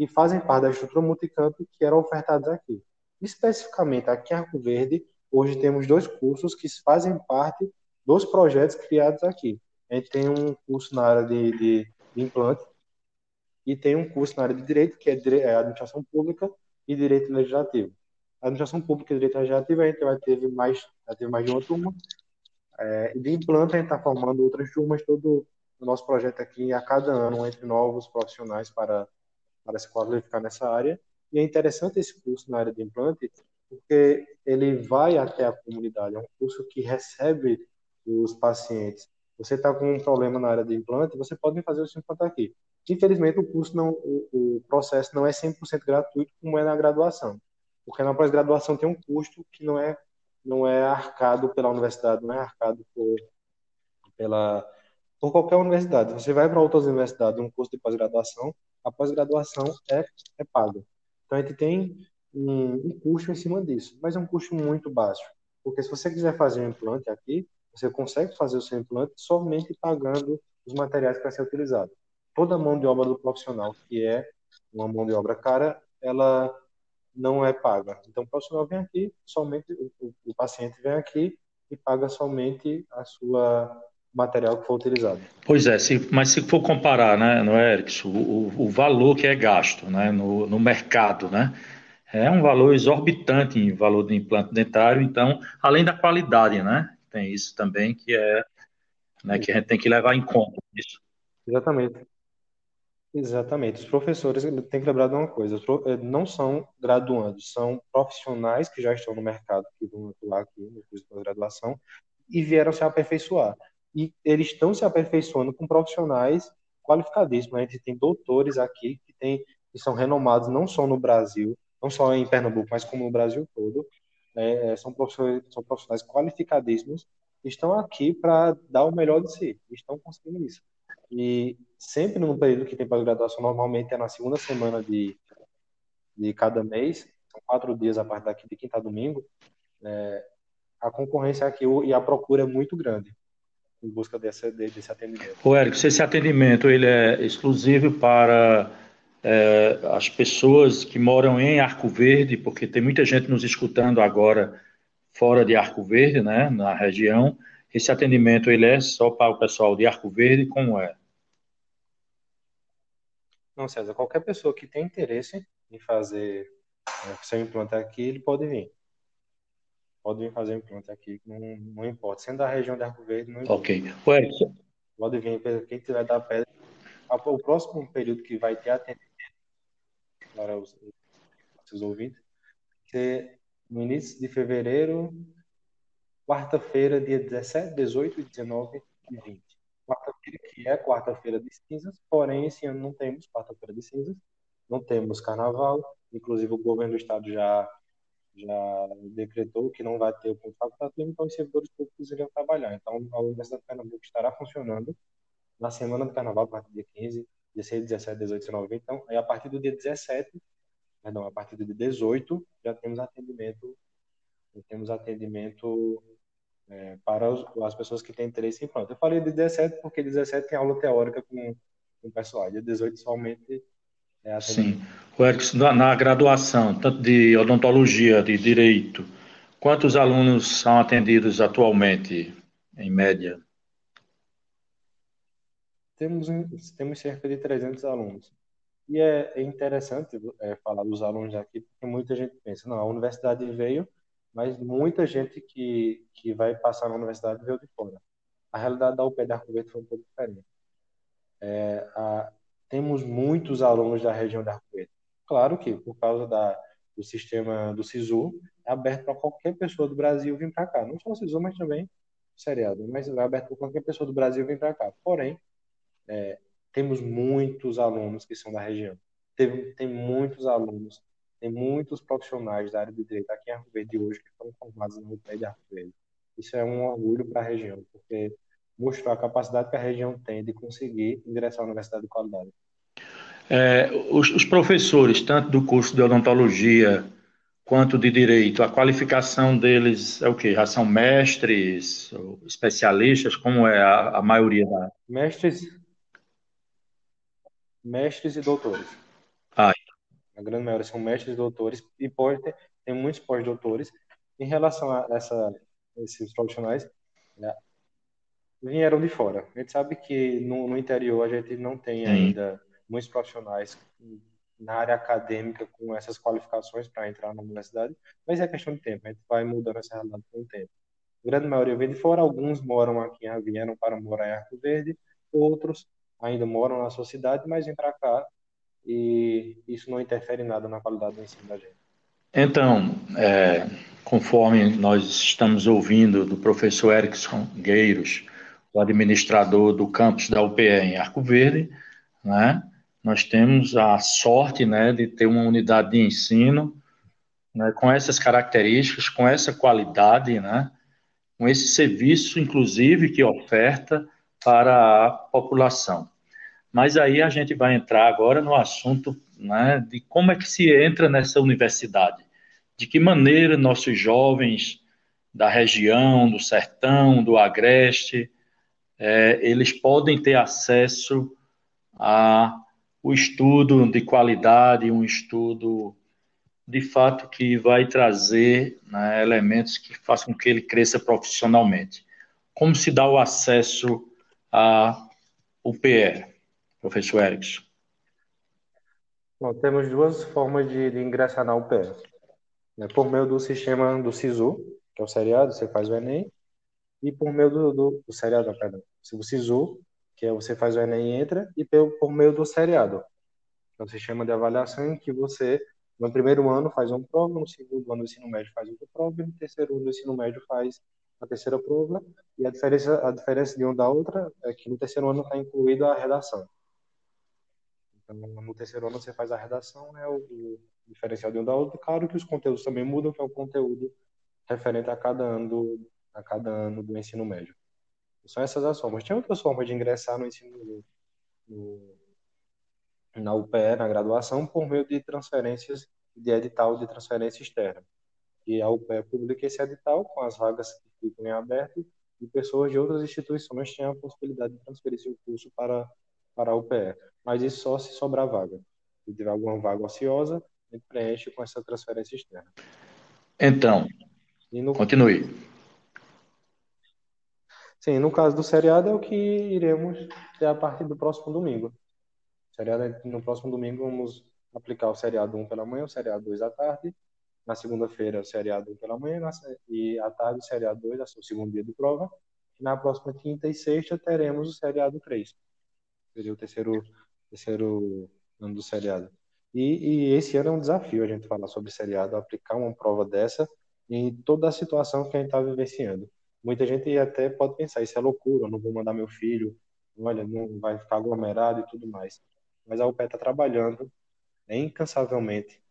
que fazem parte da estrutura multicamp que eram ofertados aqui. Especificamente aqui em Arco Verde, hoje temos dois cursos que fazem parte dos projetos criados aqui. A gente tem um curso na área de, de, de implante e tem um curso na área de direito, que é, é administração pública e direito legislativo. A administração pública e direito legislativo a gente vai ter mais, vai ter mais de uma turma. É, de implante a gente está formando outras turmas todo o nosso projeto aqui a cada ano entre novos profissionais para para se qualificar nessa área. E é interessante esse curso na área de implante, porque ele vai até a comunidade. É um curso que recebe os pacientes. Você está com um problema na área de implante, você pode fazer o seu implante aqui. Infelizmente, o curso não, o, o processo não é 100% gratuito, como é na graduação. Porque na pós-graduação tem um custo que não é, não é arcado pela universidade, não é arcado por, pela, por qualquer universidade. Você vai para outras universidades, um curso de pós-graduação, a pós-graduação é, é paga. Então a gente tem um, um, custo em cima disso, mas é um custo muito baixo. Porque se você quiser fazer um implante aqui, você consegue fazer o seu implante somente pagando os materiais para ser utilizado. Toda a mão de obra do profissional, que é uma mão de obra cara, ela não é paga. Então o profissional vem aqui, somente o, o, o paciente vem aqui e paga somente a sua material que for utilizado. Pois é, se, mas se for comparar, né, no Erickson, o, o valor que é gasto né, no, no mercado, né, é um valor exorbitante em valor de implante dentário, então, além da qualidade, né, tem isso também que é, né, que a gente tem que levar em conta isso. Exatamente. Exatamente. Os professores têm que lembrar de uma coisa: eh, não são graduandos, são profissionais que já estão no mercado, que vão atuar aqui no curso de pós-graduação e vieram se aperfeiçoar e eles estão se aperfeiçoando com profissionais qualificadíssimos. A gente tem doutores aqui que, tem, que são renomados não só no Brasil, não só em Pernambuco, mas como no Brasil todo. É, é são, profissionais, são profissionais qualificadíssimos que estão aqui para dar o melhor de si. Estão conseguindo isso. E sempre no período que tem pós-graduação, normalmente é na segunda semana de, de cada mês, são quatro dias a partir daqui de quinta a domingo, é, a concorrência aqui e a procura é muito grande em busca desse, desse atendimento. O Érico, esse atendimento ele é exclusivo para é, as pessoas que moram em Arco Verde, porque tem muita gente nos escutando agora fora de Arco Verde, né, na região. Esse atendimento ele é só para o pessoal de Arco Verde, como é? Não, César, qualquer pessoa que tem interesse em fazer é, seu implante aqui, ele pode vir pode vir fazer implante aqui, não, não importa. Sendo da região de Arco Verde, não importa. Ok. Ué, pode vir, quem tiver da pedra. O próximo período que vai ter atendimento para os, seus ouvintes, que no início de fevereiro, quarta-feira, dia 17, 18, 19 e 20. Quarta-feira, que é quarta-feira de cinzas, porém, esse ano não temos quarta-feira de cinzas, não temos carnaval, inclusive o governo do estado já já decretou que não vai ter o ponto facultativo, então os servidores públicos iriam trabalhar. Então, a Universidade de Pernambuco estará funcionando na semana do carnaval, a partir do dia 15, 16, 17, 18, 19. Então, aí a partir do dia 17, perdão, a partir do dia 18, já temos atendimento, já temos atendimento é, para os, as pessoas que têm interesse em pronto. Eu falei de 17 porque 17 tem aula teórica com, com o pessoal, dia 18 somente é Sim. Erickson, na, na graduação, tanto de odontologia, de direito, quantos alunos são atendidos atualmente, em média? Temos, temos cerca de 300 alunos. E é, é interessante é, falar dos alunos aqui, porque muita gente pensa, não, a universidade veio, mas muita gente que, que vai passar na universidade veio de fora. A realidade da UP da Arco foi um pouco diferente. É, a, temos muitos alunos da região da Arcoeira. Claro que, por causa da, do sistema do SISU, é aberto para qualquer pessoa do Brasil vir para cá. Não só o SISU, mas também o seriado. Mas é aberto para qualquer pessoa do Brasil vir para cá. Porém, é, temos muitos alunos que são da região. Tem, tem muitos alunos, tem muitos profissionais da área de direito aqui em Arco Verde hoje que foram formados no UPE de Arco Verde. Isso é um orgulho para a região, porque mostrou a capacidade que a região tem de conseguir ingressar na universidade de qualidade. É, os, os, professores, tanto do curso de odontologia quanto de direito, a qualificação deles é o quê? Já são mestres, especialistas? Como é a, a maioria da. Mestres. Mestres e doutores. Ah. A grande maioria são mestres e doutores, e pode ter, tem muitos pós-doutores. Em relação a essa, esses profissionais, né, vieram de fora. A gente sabe que no, no interior a gente não tem ainda muitos profissionais na área acadêmica com essas qualificações para entrar na universidade, mas é questão de tempo, a gente vai mudando essa realidade com o tempo. A grande maioria vem de fora, alguns moram aqui, vieram para morar em Arco Verde, outros ainda moram na sua cidade, mas vêm para cá e isso não interfere nada na qualidade do ensino da gente. Então, é, conforme nós estamos ouvindo do professor Erickson Gueiros, o administrador do campus da UPE em Arco Verde, né? Nós temos a sorte né, de ter uma unidade de ensino né, com essas características, com essa qualidade, né, com esse serviço, inclusive, que oferta para a população. Mas aí a gente vai entrar agora no assunto né, de como é que se entra nessa universidade, de que maneira nossos jovens da região, do sertão, do agreste, é, eles podem ter acesso a o estudo de qualidade, um estudo de fato que vai trazer né, elementos que façam com que ele cresça profissionalmente. Como se dá o acesso a UPE, professor Erickson? Bom, temos duas formas de, de ingressar na UPE. Né, por meio do sistema do SISU, que é o seriado, você faz o Enem, e por meio do, do, do seriado, perdão, o SISU, que é você faz o Enem e entra, e por, meio do seriado, é o sistema de avaliação em que você, no primeiro ano, faz uma prova, no segundo ano do ensino médio faz outra prova, e no terceiro ano do ensino médio faz a terceira prova, e a diferença, a diferença de um da outra é que no terceiro ano está incluída a redação. Então, no terceiro ano você faz a redação, é o, o diferencial de um da outra. Claro que os conteúdos também mudam, que é o conteúdo referente a cada ano do, a cada ano do ensino médio. São essas as formas. Tem outras formas de ingressar no ensino no, na UPE, na graduação, por meio de transferências de edital de transferência externa. E a UPE publica esse edital com as vagas que ficam em aberto e pessoas de outras instituições têm a possibilidade de transferir seu curso para, para a UPE. Mas isso só se sobrar vaga. Se tiver alguma vaga ociosa, a gente preenche com essa transferência externa. Então, no... continue. Sim, no caso do seriado é o que iremos ter a partir do próximo domingo. Seriado, é, no próximo domingo vamos aplicar o seriado 1 pela manhã, o seriado 2 à tarde. Na segunda-feira, o seriado 1 pela manhã e à tarde o seriado 2, o segundo dia de prova. E na próxima quinta e sexta teremos o seriado 3. Seria o terceiro, terceiro ano do seriado. E, e, esse ano é um desafio a gente falar sobre seriado, aplicar uma prova dessa em toda a situação que a gente está vivenciando muita gente até pode pensar, isso é loucura, eu não vou mandar meu filho, olha, não vai ficar aglomerado e tudo mais. Mas a UPE está trabalhando né, incansavelmente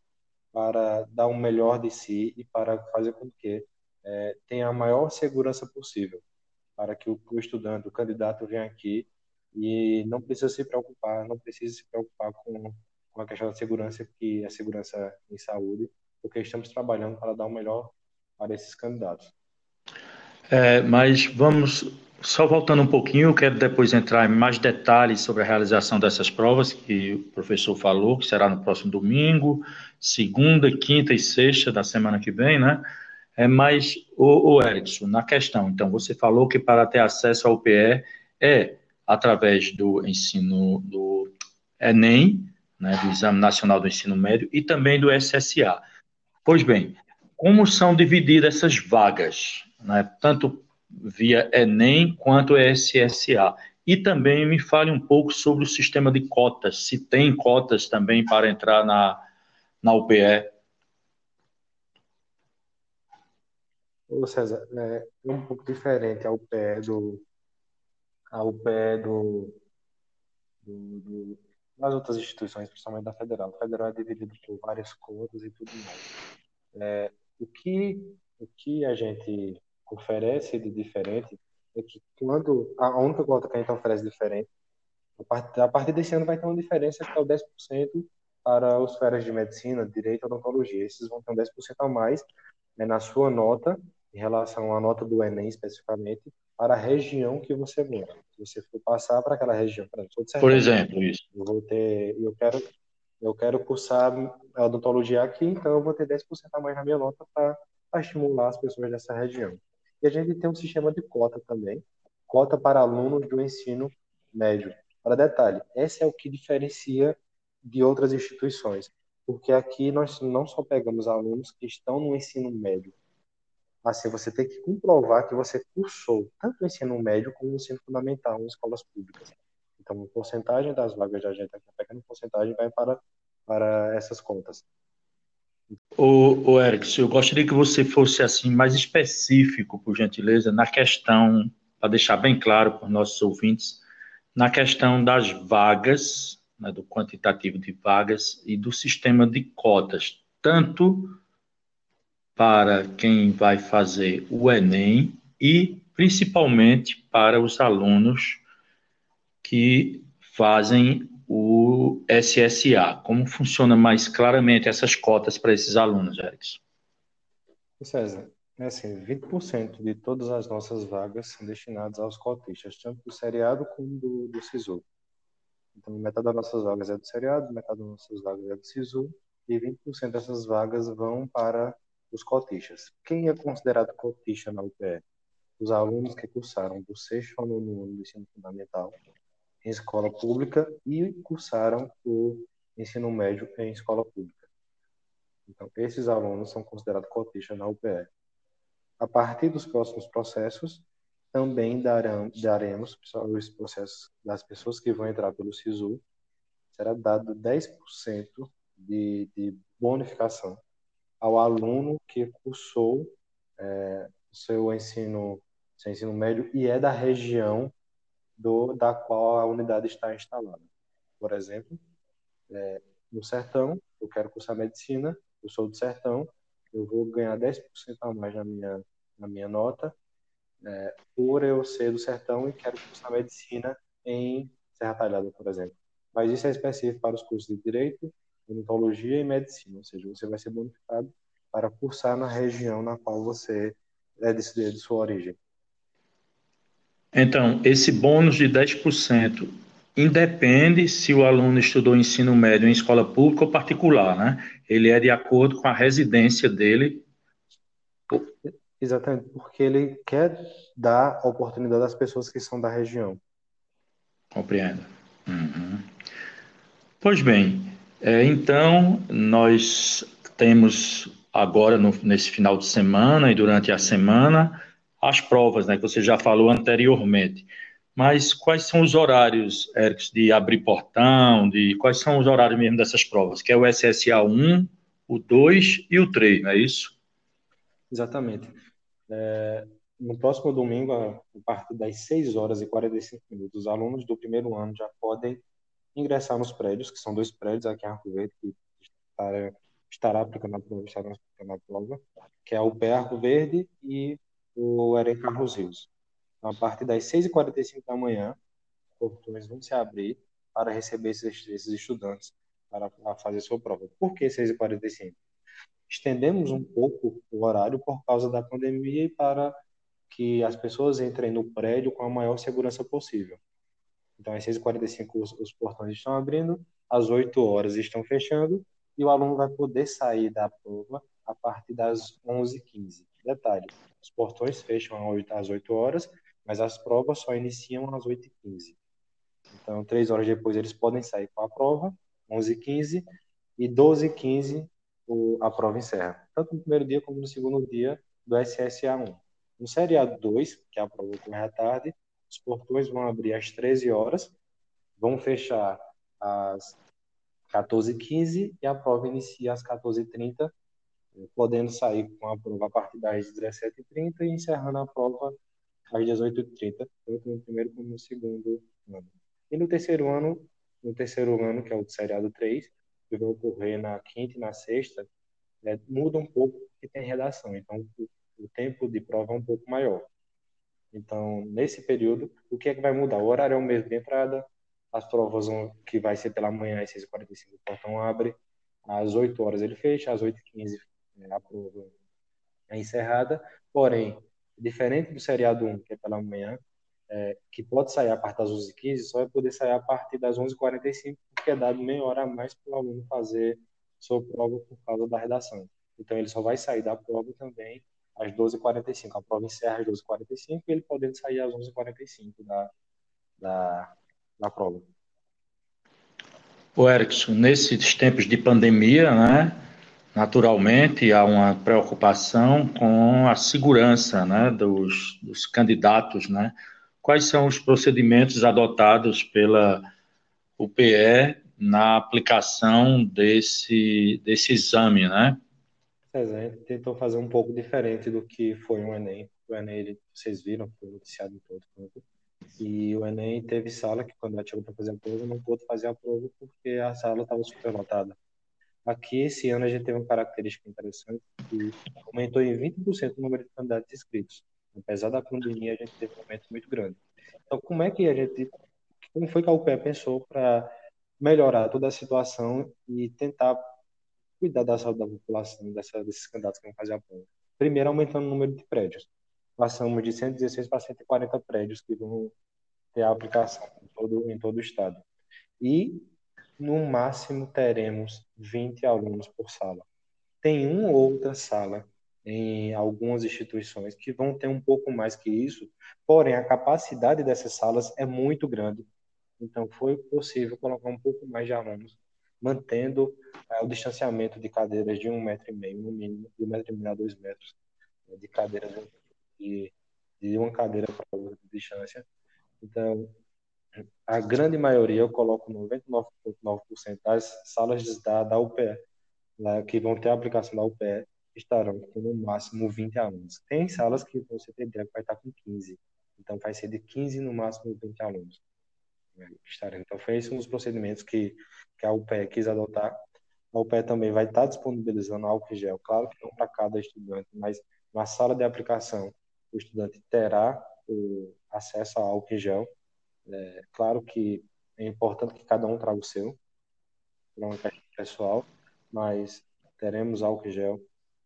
para dar o melhor de si e para fazer com que é, tenha a maior segurança possível, para que o, o estudante, o candidato venha aqui e não precisa se preocupar, não precisa se preocupar com, com a questão da segurança, que é segurança em saúde, porque estamos trabalhando para dar o melhor para esses candidatos. É, mas vamos só voltando um pouquinho, quero depois entrar em mais detalhes sobre a realização dessas provas que o professor falou, que será no próximo domingo, segunda, quinta e sexta da semana que vem, né? É, mas, o, o Erickson, na questão, então, você falou que para ter acesso ao PE é através do ensino do Enem, né, do Exame Nacional do Ensino Médio, e também do SSA. Pois bem, como são divididas essas vagas? Né, tanto via Enem quanto SSA. E também me fale um pouco sobre o sistema de cotas, se tem cotas também para entrar na, na UPE. Ô César, é um pouco diferente a UPE do, a UPE do, do, do, das outras instituições, principalmente da Federal. A Federal é dividida por várias cotas e tudo mais. É, o, que, o que a gente oferece de diferente é que quando a única cota que a gente oferece diferente, a partir, desse ano vai ter uma diferença que é o 10% para os férias de medicina, direito e odontologia. Esses vão ter um 10% a mais né, na sua nota, em relação à nota do Enem especificamente, para a região que você mora. Se você for passar para aquela região, por exemplo, por exemplo isso. Eu vou ter, eu quero, eu quero cursar odontologia aqui, então eu vou ter 10% a mais na minha nota para estimular as pessoas dessa região. E a gente tem um sistema de cota também, cota para alunos do ensino médio. Para detalhe, esse é o que diferencia de outras instituições, porque aqui nós não só pegamos alunos que estão no ensino médio, assim você tem que comprovar que você cursou tanto o ensino médio como o ensino fundamental em escolas públicas. Então, a porcentagem das vagas de agente aqui, a pequena porcentagem vai para para essas contas. O, o Eric, eu gostaria que você fosse assim mais específico, por gentileza, na questão, para deixar bem claro para os nossos ouvintes, na questão das vagas, né, do quantitativo de vagas e do sistema de cotas, tanto para quem vai fazer o Enem e principalmente para os alunos que fazem o SSA. Como funciona mais claramente essas cotas para esses alunos, Erickson? César, é assim, 20% de todas as nossas vagas são destinadas aos cotistas, tanto do seriado como do, do SISU. Então, metade das nossas vagas é do seriado, metade das nossas vagas é do SISU, e 20% dessas vagas vão para os cotistas. Quem é considerado cotista na UPE? Os alunos que cursaram do sexto ano do ensino fundamental em escola pública e cursaram o ensino médio em escola pública. Então, esses alunos são considerados cotistas na UPE. A partir dos próximos processos, também darão, daremos os processos das pessoas que vão entrar pelo SISU, será dado 10% de, de bonificação ao aluno que cursou é, seu ensino seu ensino médio e é da região do, da qual a unidade está instalada. Por exemplo, é, no Sertão, eu quero cursar medicina, eu sou do Sertão, eu vou ganhar 10% a mais na minha, na minha nota, é, por eu ser do sertão e quero cursar medicina em Serra Talhada, por exemplo. Mas isso é específico para os cursos de Direito, Odontologia e Medicina, ou seja, você vai ser bonificado para cursar na região na qual você é de, de sua origem. Então, esse bônus de 10% independe se o aluno estudou ensino médio em escola pública ou particular, né? Ele é de acordo com a residência dele. Exatamente, porque ele quer dar oportunidade às pessoas que são da região. Compreendo. Uhum. Pois bem, é, então nós temos agora no, nesse final de semana e durante a semana as provas, né, que você já falou anteriormente. Mas quais são os horários, Eric, de abrir portão, de quais são os horários mesmo dessas provas? Que é o SSA 1, o 2 e o 3, não é isso? Exatamente. É, no próximo domingo, a partir das 6 horas e 45 minutos, os alunos do primeiro ano já podem ingressar nos prédios, que são dois prédios aqui em Arco Verde, que estará, estará aplicando a prova, estará aplicando a prova, que é o Pé Arco Verde e o Eren Carlos Rios. Então, a partir das 6h45 da manhã, os portões vão se abrir para receber esses, esses estudantes para, para fazer sua prova. Por que 6h45? Estendemos um pouco o horário por causa da pandemia e para que as pessoas entrem no prédio com a maior segurança possível. Então, às 6h45 os, os portões estão abrindo, às 8 horas estão fechando e o aluno vai poder sair da prova a partir das 11h15. Detalhe, os portões fecham às 8 horas, mas as provas só iniciam às 8h15. Então, três horas depois eles podem sair com a prova, 11h15, e 12h15 a prova encerra. Tanto no primeiro dia como no segundo dia do SSA1. No seriado 2, que é a prova ocorre à tarde, os portões vão abrir às 13 horas, vão fechar às 14h15 e a prova inicia às 14h30 podendo sair com a prova a partir das 17h30 e encerrando a prova às 18h30, tanto no primeiro como no segundo ano. E no terceiro ano, no terceiro ano, que é o seriado 3, que vai ocorrer na quinta e na sexta, é, muda um pouco porque tem redação, então o, o tempo de prova é um pouco maior. Então, nesse período, o que é que vai mudar? O horário é o mesmo de entrada, as provas que vai ser pela manhã às 6h45 o portão abre, às 8 horas ele fecha, às 8h15 é, a prova é encerrada, porém, diferente do seriado 1, que é pela manhã, é, que pode sair a partir das 11h15, só vai poder sair a partir das 11h45, porque é dado meia hora a mais para o aluno fazer sua prova por causa da redação. Então, ele só vai sair da prova também às 12h45. A prova encerra às 12h45 e ele podendo sair às 11h45 da, da, da prova. O Erickson, nesses tempos de pandemia, né, naturalmente há uma preocupação com a segurança né, dos, dos candidatos. Né? Quais são os procedimentos adotados pela UPE na aplicação desse, desse exame, né? gente tentou fazer um pouco diferente do que foi o Enem. O Enem, ele, vocês viram, foi noticiado em todo canto. E o Enem teve sala que, quando ela chegou para fazer a prova, não pôde fazer a prova porque a sala estava superlotada. Aqui, esse ano, a gente teve uma característica interessante que aumentou em 20% o número de candidatos inscritos. Apesar da pandemia, a gente teve um aumento muito grande. Então, como é que a gente, como foi que a UPE pensou para melhorar toda a situação e tentar cuidar da saúde da população, dessa, desses candidatos que vão fazer a prova? Primeiro, aumentando o número de prédios. Passamos de 116 para 140 prédios que vão ter a aplicação em todo, em todo o estado. E, no máximo, teremos 20 alunos por sala. Tem uma ou outra sala em algumas instituições que vão ter um pouco mais que isso, porém a capacidade dessas salas é muito grande. Então foi possível colocar um pouco mais de alunos, mantendo é, o distanciamento de cadeiras de um metro e meio, no mínimo, de um metro e meio a dois metros, né, de cadeiras de, de uma cadeira para outra de distância. Então, a grande maioria, eu coloco 99,9% das salas da, da UPE, né, que vão ter a aplicação da UPE, estarão com no máximo 20 alunos. Tem salas que você tem que vai estar com 15. Então, vai ser de 15 no máximo 20 alunos. Né, estarão. Então, foi esse um dos procedimentos que, que a UPE quis adotar. A UPE também vai estar disponibilizando álcool gel, claro que não para cada estudante, mas na sala de aplicação, o estudante terá o acesso ao álcool gel. É, claro que é importante que cada um traga o seu, para uma questão pessoal, mas teremos álcool gel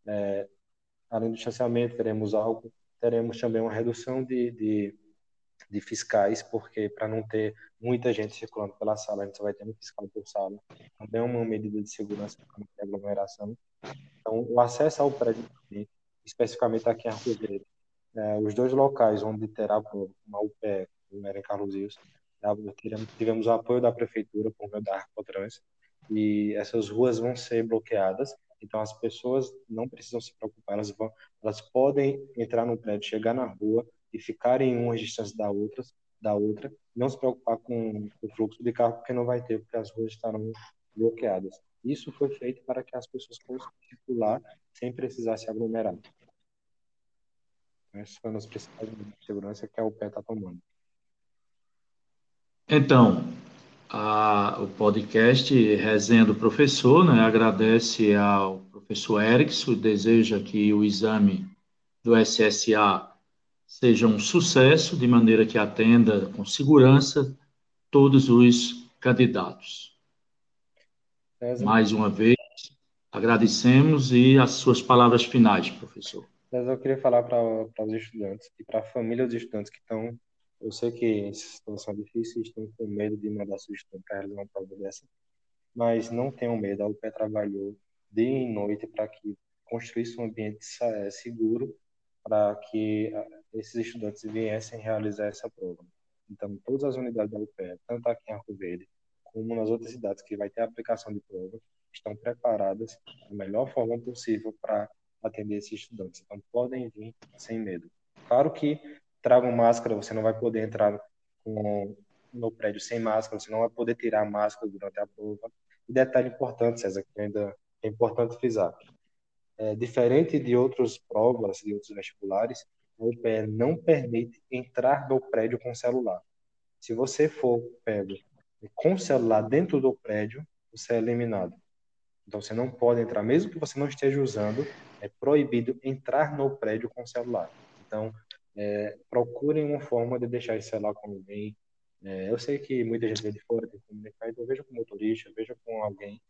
é, além do distanciamento, teremos algo, teremos também uma redução de, de, de fiscais, porque para não ter muita gente circulando pela sala, a gente vai ter um fiscal por sala. Também é uma medida de segurança para não ter aglomeração. Então, o acesso ao prédio, especificamente aqui em Arco Verde, é, os dois locais onde terá uma UPE, o em Carlos Rios, tivemos o apoio da prefeitura por meio da Arcotrans, e essas ruas vão ser bloqueadas então as pessoas não precisam se preocupar, elas vão, elas podem entrar no prédio, chegar na rua e ficarem em uma distância da outra, da outra, não se preocupar com o fluxo de carro porque não vai ter, porque as ruas estarão bloqueadas. Isso foi feito para que as pessoas possam circular sem precisar se aglomerar. Essas foram as principais de segurança que a UPE está tomando. Então, a, o podcast Resenha do Professor, né? agradece ao professor Erickson, deseja que o exame do SSA seja um sucesso, de maneira que atenda com segurança todos os candidatos. César. Mais uma vez, agradecemos e as suas palavras finais, professor. César, eu queria falar para os estudantes e para a família dos estudantes que estão eu sei que em situação difícil estão com medo de mandar sugestão para realizar uma prova dessa, mas não tenham medo. A UPE trabalhou dia e noite para que construísse um ambiente é, seguro para que esses estudantes viessem realizar essa prova. Então, todas as unidades da UPE, tanto aqui em Arco Verde, como nas outras cidades que vai ter aplicação de prova, estão preparadas da melhor forma possível para atender esses estudantes. Então, podem vir sem medo. Claro que tragam máscara, você não vai poder entrar com, no prédio sem máscara, você não vai poder tirar a máscara durante a prova. E detalhe importante, César, que ainda é importante frisar. É, diferente de outras provas, de outros vestibulares, o UPE não permite entrar no prédio com celular. Se você for pego com celular dentro do prédio, você é eliminado. Então você não pode entrar, mesmo que você não esteja usando, é proibido entrar no prédio com celular. Então, é, procurem uma forma de deixar esse celular com alguém, É, eu sei que muita gente vem de fora, tem comunicar, então veja com motorista, veja com alguém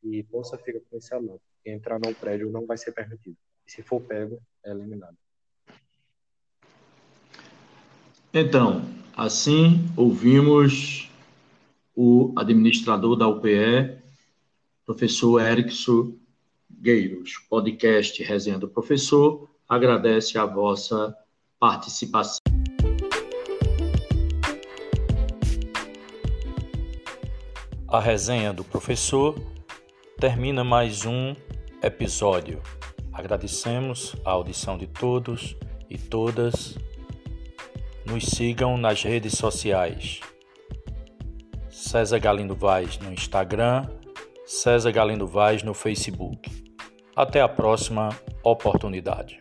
e possa ficar com esse alerta. Entrar no prédio não vai ser permitido. E se for pego, é eliminado. Então, assim ouvimos o administrador da UPE, professor Erickson Gueiros. Podcast Resenha do Professor agradece a vossa participação. A resenha do professor termina mais um episódio. Agradecemos a audição de todos e todas. Nos sigam nas redes sociais. César Galindo Vaz no Instagram, César Galindo Vaz no Facebook. Até a próxima oportunidade.